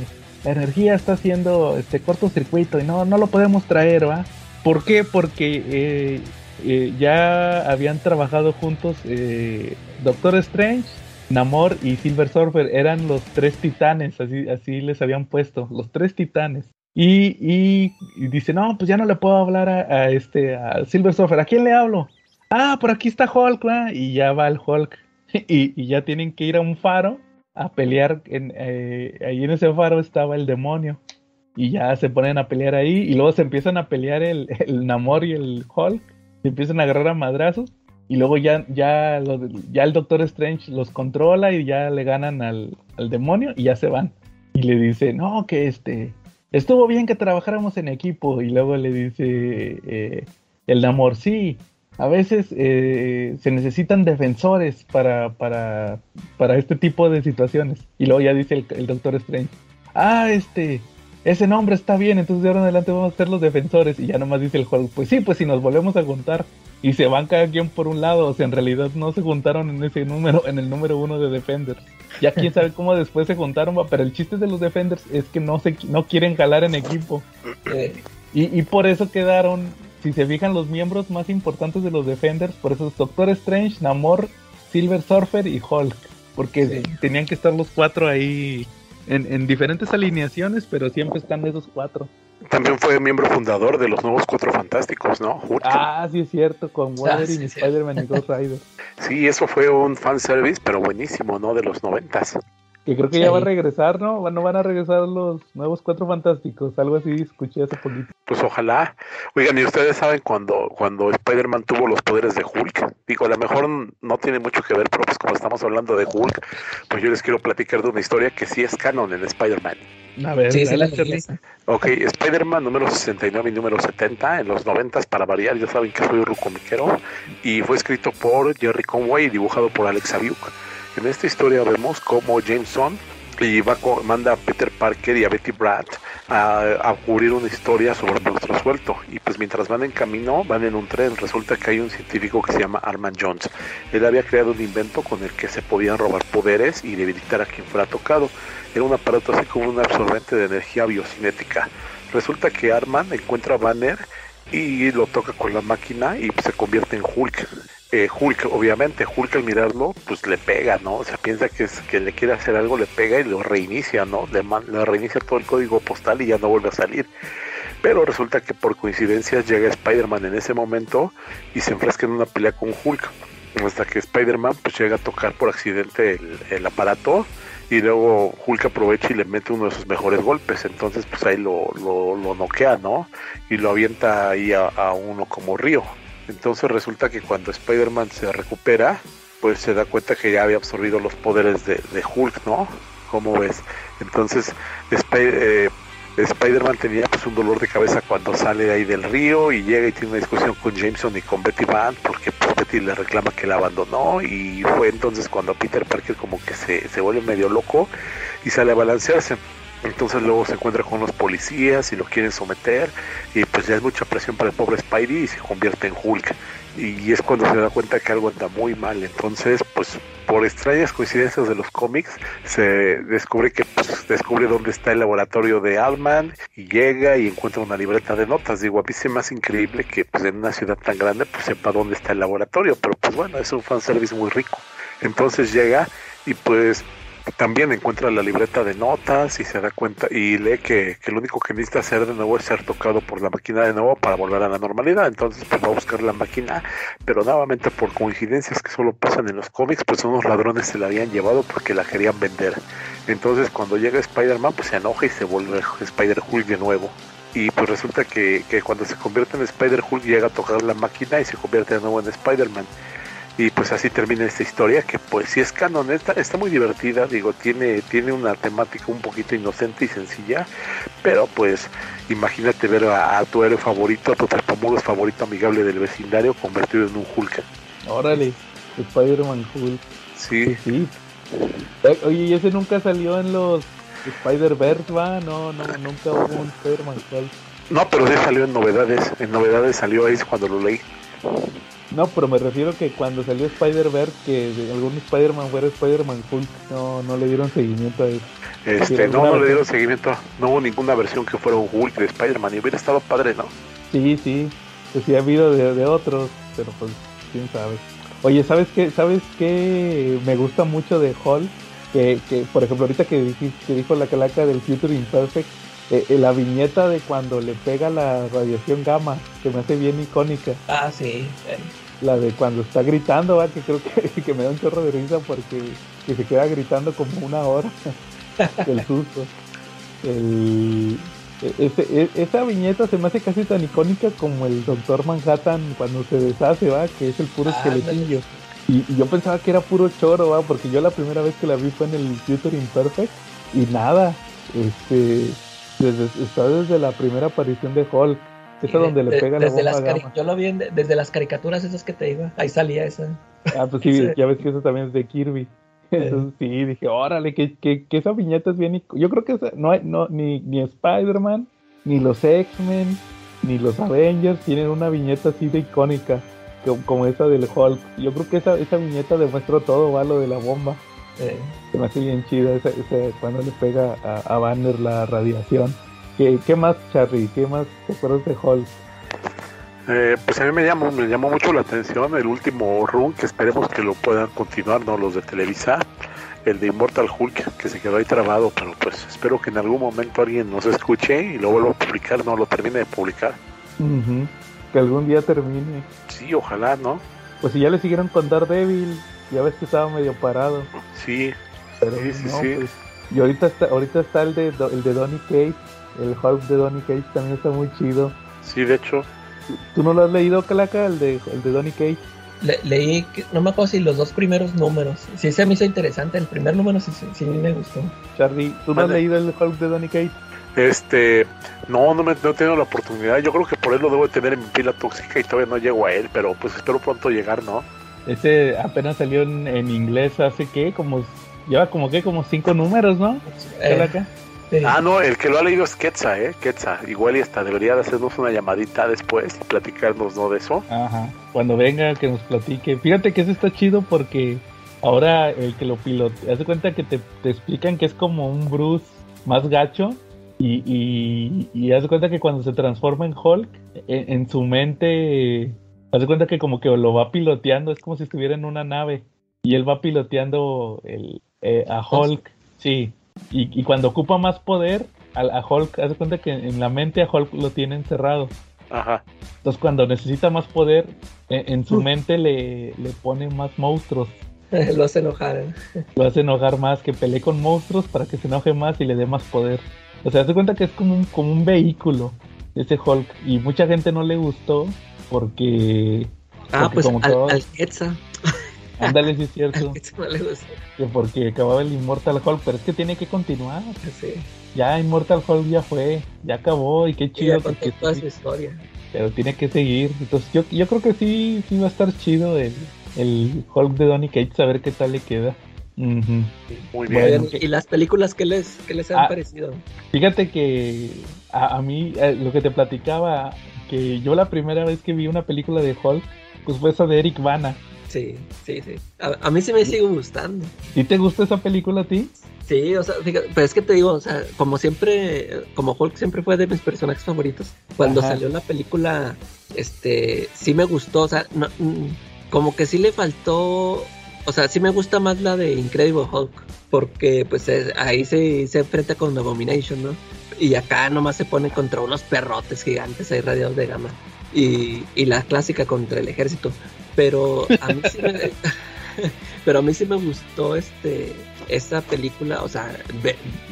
la energía está haciendo este cortocircuito y no no lo podemos traer va ¿por qué? porque eh, eh, ya habían trabajado juntos eh, Doctor Strange Namor y Silver Surfer eran los tres titanes, así, así les habían puesto, los tres titanes. Y, y- y dice, no, pues ya no le puedo hablar a, este, a Silver Surfer, ¿a quién le hablo? Ah, por aquí está Hulk, ¿va? y ya va el Hulk. Y, ya tienen que ir a un faro a pelear, en, eh, ahí en ese faro estaba el demonio. Y ya se ponen a pelear ahí, y luego se empiezan a pelear el, el Namor y el Hulk, se empiezan a agarrar a madrazos. Y luego ya, ya, ya el Doctor Strange los controla y ya le ganan al, al demonio y ya se van. Y le dice, no, que este, estuvo bien que trabajáramos en equipo. Y luego le dice eh, el Namor, sí, a veces eh, se necesitan defensores para, para, para este tipo de situaciones. Y luego ya dice el, el Doctor Strange, ah, este, ese nombre está bien, entonces de ahora en adelante vamos a ser los defensores. Y ya nomás dice el Hulk, pues sí, pues si nos volvemos a juntar y se van cada quien por un lado, o sea, en realidad no se juntaron en ese número, en el número uno de Defenders. Ya quién sabe cómo después se juntaron, pero el chiste de los Defenders es que no se no quieren jalar en equipo. Eh, Y, y por eso quedaron, si se fijan, los miembros más importantes de los Defenders, por eso es Doctor Strange, Namor, Silver Surfer y Hulk. Porque Sí. tenían que estar los cuatro ahí en, en diferentes alineaciones, pero siempre están esos cuatro. También fue miembro fundador de los nuevos Cuatro Fantásticos, ¿no? Hulk. Ah, sí es cierto, con Wolverine, sí, es cierto. Spider-Man y Ghost Rider. Sí, eso fue un fanservice, pero buenísimo, ¿no? De los noventas. Que creo que Sí. ya va a regresar, ¿no? No van a regresar los nuevos cuatro fantásticos, algo así escuché hace poquito. Pues ojalá. Oigan, ¿y ustedes saben cuando, cuando Spider-Man tuvo los poderes de Hulk? Digo, a lo mejor no tiene mucho que ver, pero pues como estamos hablando de Hulk, pues yo les quiero platicar de una historia que sí es canon en Spider-Man. A ver, sí, la. Ok, Spider-Man número 69 y número 70, en los 90 para variar, ya saben que soy rucomiquero, y fue escrito por Jerry Conway y dibujado por Alex Abiuk. En esta historia vemos cómo Jameson y manda a Peter Parker y a Betty Brant a, cubrir una historia sobre monstruo suelto. Y pues mientras van en camino, van en un tren, resulta que hay un científico que se llama Arman Jones. Él había creado un invento con el que se podían robar poderes y debilitar a quien fuera tocado. Era un aparato así como un absorbente de energía biocinética. Resulta que Arman encuentra a Banner y lo toca con la máquina y se convierte en Hulk. Eh, Hulk, obviamente, Hulk al mirarlo, pues le pega, ¿no? O sea, piensa que, es, que le quiere hacer algo, le pega y lo reinicia, ¿no? Le, le reinicia todo el código postal y ya no vuelve a salir. Pero resulta que por coincidencia llega Spider-Man en ese momento y se enfrasca en una pelea con Hulk. Hasta que Spider-Man pues llega a tocar por accidente el, el aparato y luego Hulk aprovecha y le mete uno de sus mejores golpes. Entonces pues ahí lo, lo, lo noquea, ¿no? Y lo avienta ahí a, a uno como río. Entonces resulta que cuando Spider-Man se recupera, pues se da cuenta que ya había absorbido los poderes de, de Hulk, ¿no? ¿Cómo ves? Entonces eh, Spider-Man tenía pues un dolor de cabeza cuando sale ahí del río y llega y tiene una discusión con Jameson y con Betty Van porque pues, Betty le reclama que la abandonó y fue entonces cuando Peter Parker como que se, se vuelve medio loco y sale a balancearse. Entonces luego se encuentra con los policías y lo quieren someter y pues ya es mucha presión para el pobre Spidey y se convierte en Hulk. Y es cuando se da cuenta que algo anda muy mal. Entonces pues por extrañas coincidencias de los cómics se descubre que pues, descubre dónde está el laboratorio de Altman y llega y encuentra una libreta de notas. Digo, a mí se me hace increíble que pues en una ciudad tan grande pues sepa dónde está el laboratorio, pero pues bueno, es un fanservice muy rico. Entonces llega y pues también encuentra la libreta de notas y se da cuenta y lee que, que lo único que necesita hacer de nuevo es ser tocado por la máquina de nuevo para volver a la normalidad. Entonces pues va a buscar la máquina, pero nuevamente por coincidencias que solo pasan en los cómics, pues unos ladrones se la habían llevado porque la querían vender. Entonces cuando llega Spider-Man pues se enoja y se vuelve Spider-Hulk de nuevo. Y pues resulta que, que cuando se convierte en Spider-Hulk llega a tocar la máquina y se convierte de nuevo en Spider-Man. Y pues así termina esta historia que pues si es canon está, está muy divertida digo tiene tiene una temática un poquito inocente y sencilla pero pues imagínate ver a, tu héroe favorito a tu tartamudo favorito amigable del vecindario convertido en un Hulk. Órale Spider-Man Hulk. Sí. Sí eh, oye y ese nunca salió en los Spider-Verse va no no nunca hubo un Spider-Man Hulk no pero sí salió en novedades en novedades salió ahí cuando lo leí no, pero me refiero que cuando salió Spider-Verse, que de algún Spider-Man fuera Spider-Man Hulk, no, no le dieron seguimiento a eso. Este, no, no le dieron seguimiento. No hubo ninguna versión que fuera un Hulk de Spider-Man y hubiera estado padre, ¿no? Sí, sí. Pues sí ha habido de, otros, pero pues quién sabe. Oye, ¿sabes qué? ¿Sabes qué? Me gusta mucho de Hulk. Que, que por ejemplo, ahorita que, dijiste, que dijo la calaca del Future Imperfect, eh, eh, la viñeta de cuando le pega la radiación gamma, que me hace bien icónica. Ah, sí. La de cuando está gritando, ¿va? que creo que, que, me da un chorro de risa porque que se queda gritando como una hora el susto. El, e, e, esa viñeta se me hace casi tan icónica como el Doctor Manhattan cuando se deshace, va, que es el puro esqueletillo. Y, y, yo pensaba que era puro choro, va, porque yo la primera vez que la vi fue en el Future Imperfect y nada, este desde, está desde la primera aparición de Hulk. Esa donde le pega la bomba Yo lo vi desde las caricaturas esas que te digo. Ahí salía esa. Ah, pues sí, ya ves que eso también es de Kirby. Entonces sí, dije, órale, que, que, que, esa viñeta es bien... Yo creo que no hay, no, ni, ni Spider-Man, ni los X-Men, ni los Avengers tienen una viñeta así de icónica como, esa del Hulk. Yo creo que esa, esa viñeta demuestra todo, va, lo de la bomba. Se me hace bien chida esa, cuando le pega a, Banner la radiación. ¿Qué, ¿Qué, más, Charlie? ¿Qué más te acuerdas de Hulk? Eh, pues a mí me llamó, me llamó mucho la atención el último run, que esperemos que lo puedan continuar, ¿no? Los de Televisa, el de Immortal Hulk, que se quedó ahí trabado, pero pues espero que en algún momento alguien nos escuche y lo vuelva a publicar, no lo termine de publicar. Que algún día termine. Sí, ojalá, ¿no? Pues si ya le siguieron con Daredevil, ya ves que estaba medio parado. Sí, sí, sí, pues, y ahorita está, ahorita está el de, el de Donny Cage, el Hulk de Donny Cage también está muy chido. Sí, de hecho. ¿Tú no lo has leído, Calaca, el de, el de Donny Cage? leí, no me acuerdo si los dos primeros números. Sí, se me hizo interesante. El primer número sí, sí, me gustó. Charlie, ¿tú no has leído el Hulk de Donny Cage? Este, no, no, me, no he tenido la oportunidad. Yo creo que por él lo debo de tener en mi pila tóxica y todavía no llego a él, pero pues espero pronto llegar, ¿no? Ese apenas salió en, inglés hace que como lleva como que como cinco números, ¿no? Eh, ah, no, el que lo ha leído es Quetza, ¿eh? Quetza. Igual y hasta debería de hacernos una llamadita después y platicarnos, ¿no? De eso. Ajá. Cuando venga, que nos platique. Fíjate que eso está chido porque ahora el que lo pilotea, hace cuenta que te, explican que es como un Bruce más gacho. Y, y, y haz cuenta que cuando se transforma en Hulk, en su mente Haz de cuenta que como que lo va piloteando, es como si estuviera en una nave y él va piloteando el, eh, a Hulk, sí. Y, cuando ocupa más poder, a, Hulk, haz de cuenta que en la mente a Hulk lo tiene encerrado. Ajá. Entonces cuando necesita más poder, e, en, su mente le, le pone más monstruos. lo hace enojar. ¿eh? Lo hace enojar más, que pelee con monstruos para que se enoje más y le dé más poder. O sea, haz de cuenta que es como un, como un vehículo ese Hulk. Y mucha gente no le gustó porque. Ah, pues al, al Quetzal. Ándale, sí es cierto. que porque acababa el Immortal Hulk, pero es que tiene que continuar. Sí. Ya Immortal Hulk ya fue, ya acabó y qué chido. porque toda su historia. Pero tiene que seguir. Entonces yo, yo creo que sí, sí va a estar chido el, el Hulk de Donny Cage, a ver qué tal le queda. Muy bien. ¿Y las películas qué les, qué les han ah, parecido? Fíjate que a, a mí, eh, lo que te platicaba, que yo la primera vez que vi una película de Hulk, pues fue esa de Eric Bana. Sí, sí, sí. A, mí sí me sigue gustando. ¿Y te gusta esa película a ti? Sí, o sea, fíjate, pero es que te digo, o sea, como siempre, como Hulk siempre fue de mis personajes favoritos, cuando salió la película, este, sí me gustó, o sea, no, mm, como que sí le faltó, o sea, sí me gusta más la de Incredible Hulk, porque pues ahí se, se enfrenta con Abomination, ¿no? Y acá nomás se pone contra unos perrotes gigantes ahí radiados de gama. Y, y la clásica contra el ejército. Pero a mí sí me, pero a mí sí me gustó este esa película, o sea,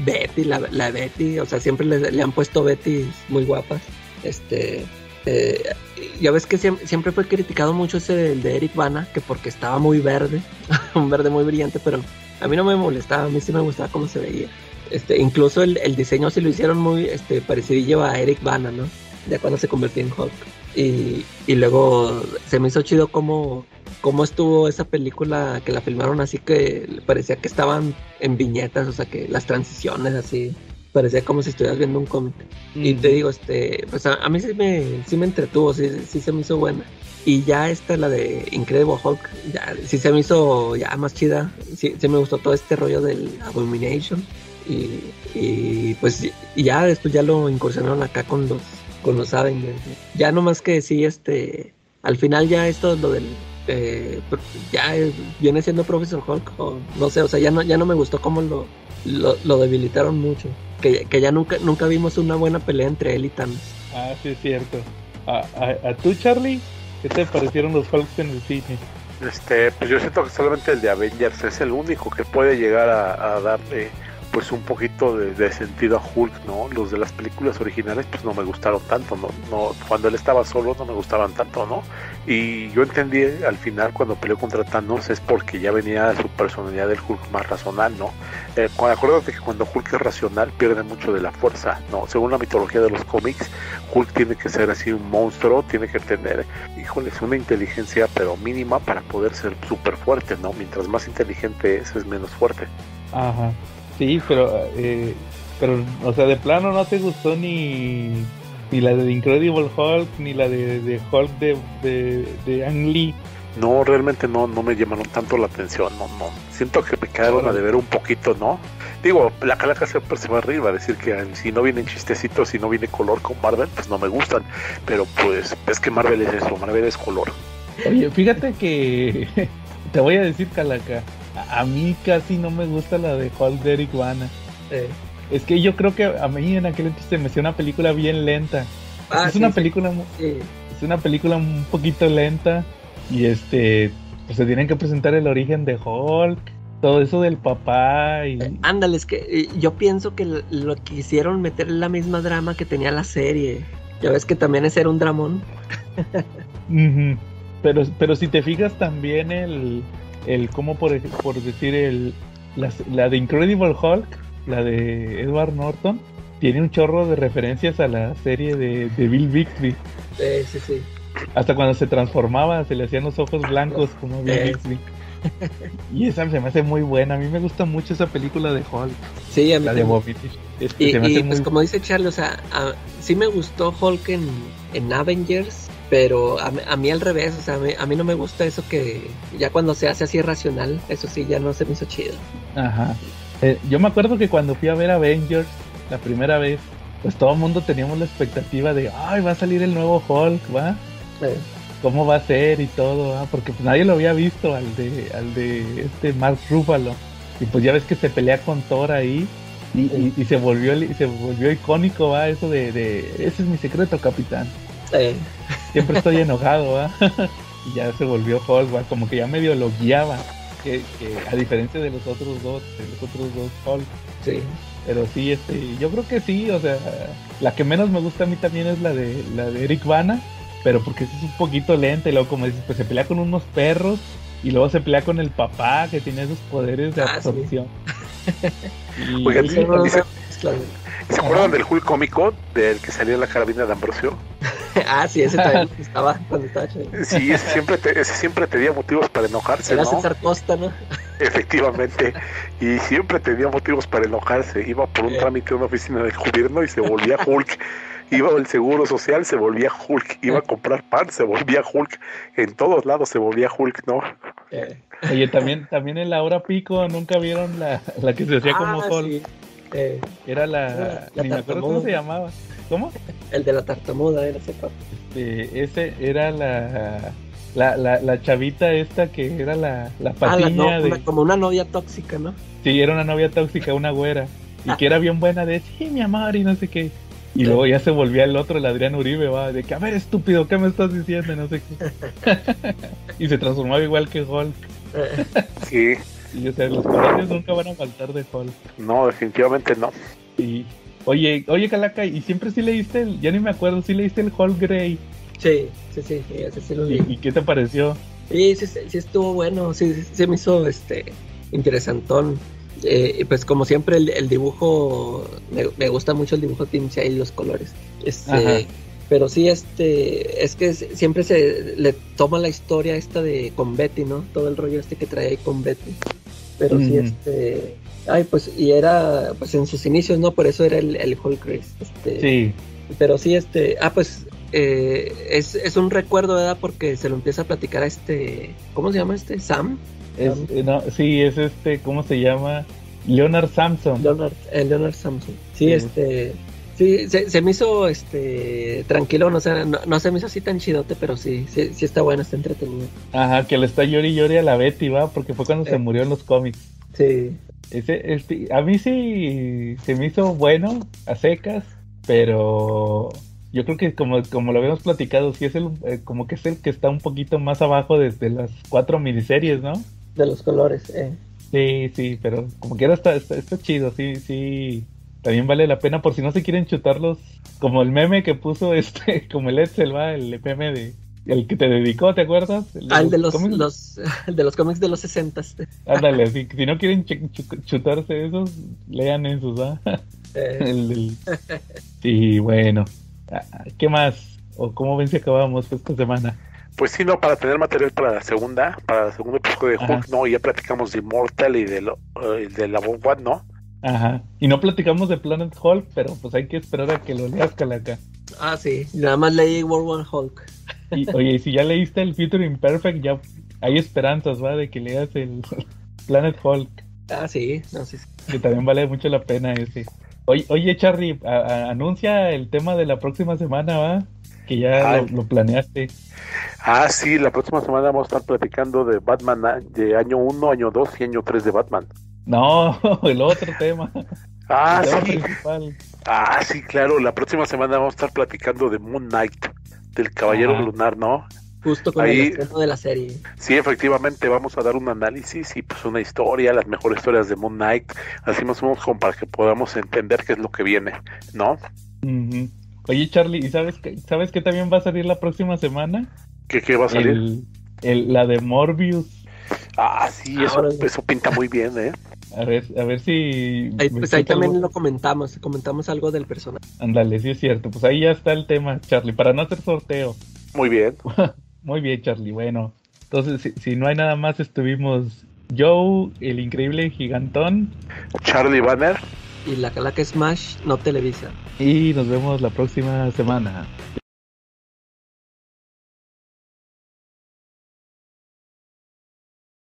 Betty, la, la, Betty, o sea, siempre le, han puesto Betty muy guapas. Este, eh, ya ves que siem- siempre fue criticado mucho ese de Eric Bana, que porque estaba muy verde, un verde muy brillante, pero a mí no me molestaba, a mí sí me gustaba cómo se veía. Este, incluso el, el diseño sí lo hicieron muy este, parecidillo a Eric Bana, ¿no? Ya cuando se convirtió en Hulk. Y, y luego se me hizo chido cómo, cómo estuvo esa película que la filmaron así que parecía que estaban en viñetas, o sea que las transiciones así, parecía como si estuvieras viendo un cómic. Y te digo, este, pues a, a mí sí me, sí me entretuvo, sí, sí se me hizo buena. Y ya esta, la de Incredible Hulk, ya sí se me hizo ya más chida. Sí, sí me gustó todo este rollo del Abomination. Y, y pues ya después ya lo incursionaron acá con los, con los Avengers. Ya nomás que sí, este, al final ya esto, lo del, eh, ya viene siendo Professor Hulk, o no sé, o sea, ya no, ya no me gustó cómo lo, lo, lo debilitaron mucho. Que, que ya nunca, nunca vimos una buena pelea entre él y Thanos. Ah, sí, es cierto. ¿A, a, a tú, Charlie? ¿Qué te parecieron los Hulks en el cine? Este, pues yo siento que solamente el de Avengers es el único que puede llegar a, a darle pues un poquito de, sentido a Hulk, ¿no? Los de las películas originales pues no me gustaron tanto, ¿no? no Cuando él estaba solo no me gustaban tanto, ¿no? Y yo entendí al final cuando peleó contra Thanos es porque ya venía su personalidad del Hulk más racional, ¿no? Eh, cu- acuérdate que cuando Hulk es racional pierde mucho de la fuerza, ¿no? Según la mitología de los cómics, Hulk tiene que ser así un monstruo, tiene que tener, híjoles, una inteligencia pero mínima para poder ser súper fuerte, ¿no? Mientras más inteligente es, es menos fuerte. Ajá. Sí, pero, eh, pero, o sea, de plano no te gustó ni, ni la de Incredible Hulk, ni la de, de Hulk de, de, de Ang Lee. No, realmente no, no me llamaron tanto la atención, no, no. Siento que me quedaron a deber un poquito, ¿no? Digo, la calaca siempre se va a reír, va a decir que si no vienen chistecitos, si no viene color con Marvel, pues no me gustan. Pero pues es que Marvel es eso, Marvel es color. Oye, fíjate que te voy a decir, Calaca, a, a mí casi no me gusta la de Hulk de Eric Bana. Eh, Es que yo creo que a mí en aquel entonces se me hacía una película bien lenta. ah, es sí, una película sí. es una película un poquito lenta y este pues se tienen que presentar el origen de Hulk, todo eso del papá y Ándale, es que eh, yo pienso que lo- quisieron meter en la misma drama que tenía la serie. Ya ves que también ese era un dramón. Pero pero si te fijas también el el cómo por, por decir el la, la de Incredible Hulk, la de Edward Norton tiene un chorro de referencias a la serie de, de Bill Bixby. Sí, sí, sí. Hasta cuando se transformaba, se le hacían los ojos blancos como Bill Eh. Bixby. Y esa se me hace muy buena. A mí me gusta mucho esa película de Hulk, Sí, a mí la de. Abomination. Este, Y, pues muy como dice Charlie, o sea, a- sí me gustó Hulk en, en Avengers, pero a, mí- a mí al revés, o sea, a mí, a mí no me gusta eso que ya cuando se hace así racional, eso sí, ya no se me hizo chido. Ajá. Eh, yo me acuerdo que cuando fui a ver Avengers la primera vez, pues todo el mundo teníamos la expectativa de, ay, va a salir el nuevo Hulk, ¿va? Eh, ¿Cómo va a ser y todo? ¿va? Porque pues nadie lo había visto al de, al de este Mark Ruffalo. Y pues ya ves que se pelea con Thor ahí. Y, y- y se volvió y se volvió icónico, ¿va? Eso de, de, ese es mi secreto, capitán. eh, Siempre estoy enojado, ¿va? y ya se volvió Hulk. Como que ya medio lo guiaba. Que, que a diferencia de los otros dos, de los otros dos Hulk. sí. Pero sí, este, yo creo que sí, o sea, la que menos me gusta a mí también es la de la de Eric Bana, pero porque es un poquito lenta y luego como dices, pues se pelea con unos perros y luego se pelea con el papá que tiene esos poderes de Ah, sí. absorción. Y- Oigan, y- sí, No, no, dice- no, mezcla, güey. ¿Se acuerdan del Hulk cómico del que salía en la carabina de Ambrosio? ah, sí, ese también estaba cuando estaba chido. Sí, ese siempre, te- ese siempre tenía motivos para enojarse, Era ¿no? César Costa, ¿no? Efectivamente. Y siempre tenía motivos para enojarse. Iba por un trámite a una oficina del gobierno y se volvía Hulk. Iba al seguro social, se volvía Hulk. Iba a comprar pan, se volvía Hulk. En todos lados se volvía Hulk, ¿no? Eh, Oye, también, también en la hora pico, nunca vieron la, la que se hacía como ah, Hulk. sí. Eh, Era la, La- la ni me acuerdo cómo se llamaba. ¿Cómo? el de la tartamuda, era ese cuate. Este, ese era la, la, la, la chavita esta que era la, la Ah, la patiña no- de... una- como una novia tóxica, ¿no? Sí, era una novia tóxica, una güera. Y que era bien buena de, sí, mi amor, y no sé qué. Y luego ya se volvía el otro, el Adrián Uribe, va, de que, a ver, estúpido, ¿qué me estás diciendo? Y no sé qué. y se transformaba igual que Hulk. Sí, Y o sea, los colores nunca van a faltar de Hulk. no, definitivamente no. Y, oye, oye, Calaca, ¿y siempre sí leíste el, ya ni me acuerdo, sí leíste el Hulk Grey? Sí, sí, sí, sí, sí lo ¿Y, vi. y qué te pareció? Sí, sí, sí, sí estuvo bueno, sí, sí, sí me hizo este interesantón. Eh, pues como siempre el, el dibujo, me, me gusta mucho el dibujo de Tim y los colores. Este, Ajá. Pero sí, este, es que siempre se le toma la historia esta de con Betty, ¿no? Todo el rollo este que trae ahí con Betty. Pero sí, este, ay, pues, y era, pues en sus inicios, ¿no? Por eso era el, el Hulk Race. Este, Sí, pero sí, este, ah, pues eh, es, es un recuerdo, ¿verdad? Porque se lo empieza a platicar a este, ¿cómo se llama este? Sam, es, eh, no, sí, es este, ¿cómo se llama? Leonard Samson. Leonard, eh, Leonard Samson. Sí, Sí. este, sí, se, se me hizo, este, tranquilo, no, o sea, no, no se me hizo así tan chidote, pero sí, sí, sí está bueno, está entretenido. Ajá, que le está llori llori a la Betty, va, porque fue cuando Eh. se murió en los cómics. Sí, Ese, este, a mí sí se me hizo bueno, a secas, pero yo creo que como, como lo habíamos platicado, sí es el, eh, como que es el que está un poquito más abajo desde las cuatro miniseries, ¿no? de los colores, eh. Sí, sí, pero como quiera está, está, está chido, sí, sí. También vale la pena por si no se quieren chutarlos, como el meme que puso este, como el Edsel, va, el meme de, el que te dedicó, ¿te acuerdas? El de los, cómics. los, el de los cómics de los 60 Ándale, si, si no quieren ch- ch- chutarse esos, lean esos, ¿ah? eh, El Sí, bueno. Ah, ¿Qué más? ¿O cómo ven si acabamos pues, esta semana? Pues sí, no, para tener material para la segunda, para el segundo episodio de Hulk, Ajá. no, ya platicamos de Immortal y de, lo, eh, de la Bob ¿no? Ajá. Y no platicamos de Planet Hulk, pero pues hay que esperar a que lo leas, Calaca. ah, sí, nada más leí World War Hulk. Y, oye, y si ya leíste el Future Imperfect, ya hay esperanzas, ¿va? De que leas el Planet Hulk, Ah, sí, no, sí, sí. que también vale mucho la pena ese. Oye, oye Charlie, a- a- anuncia el tema de la próxima semana, ¿va? Que ya lo, lo planeaste. Ah, sí, la próxima semana vamos a estar platicando de Batman de año 1, año 2 y año 3 de Batman. No, el otro tema. Ah, el sí, principal. ah, sí, claro, la próxima semana vamos a estar platicando de Moon Knight, del Caballero Ajá. Lunar, ¿no? Justo con Ahí- el estreno de la serie. Sí, efectivamente, vamos a dar un análisis y pues una historia, las mejores historias de Moon Knight, así más o menos como para que podamos entender qué es lo que viene, ¿no? Ujú. Oye, Charlie, ¿y sabes que sabes que también va a salir la próxima semana? ¿Qué, qué va a salir? El, el- la de Morbius. Ah, sí, eso, eso pinta muy bien, ¿eh? A ver, a ver si. Ahí, pues ahí también algo. lo comentamos, comentamos algo del personaje. Ándale, sí es cierto. Pues ahí ya está el tema, Charlie, para no hacer sorteo. Muy bien. Muy bien, Charlie. Bueno, entonces, si, si no hay nada más, estuvimos Joe, el increíble gigantón, Charlie Banner. Y la Calaca Smash no televisa. y nos vemos la próxima semana.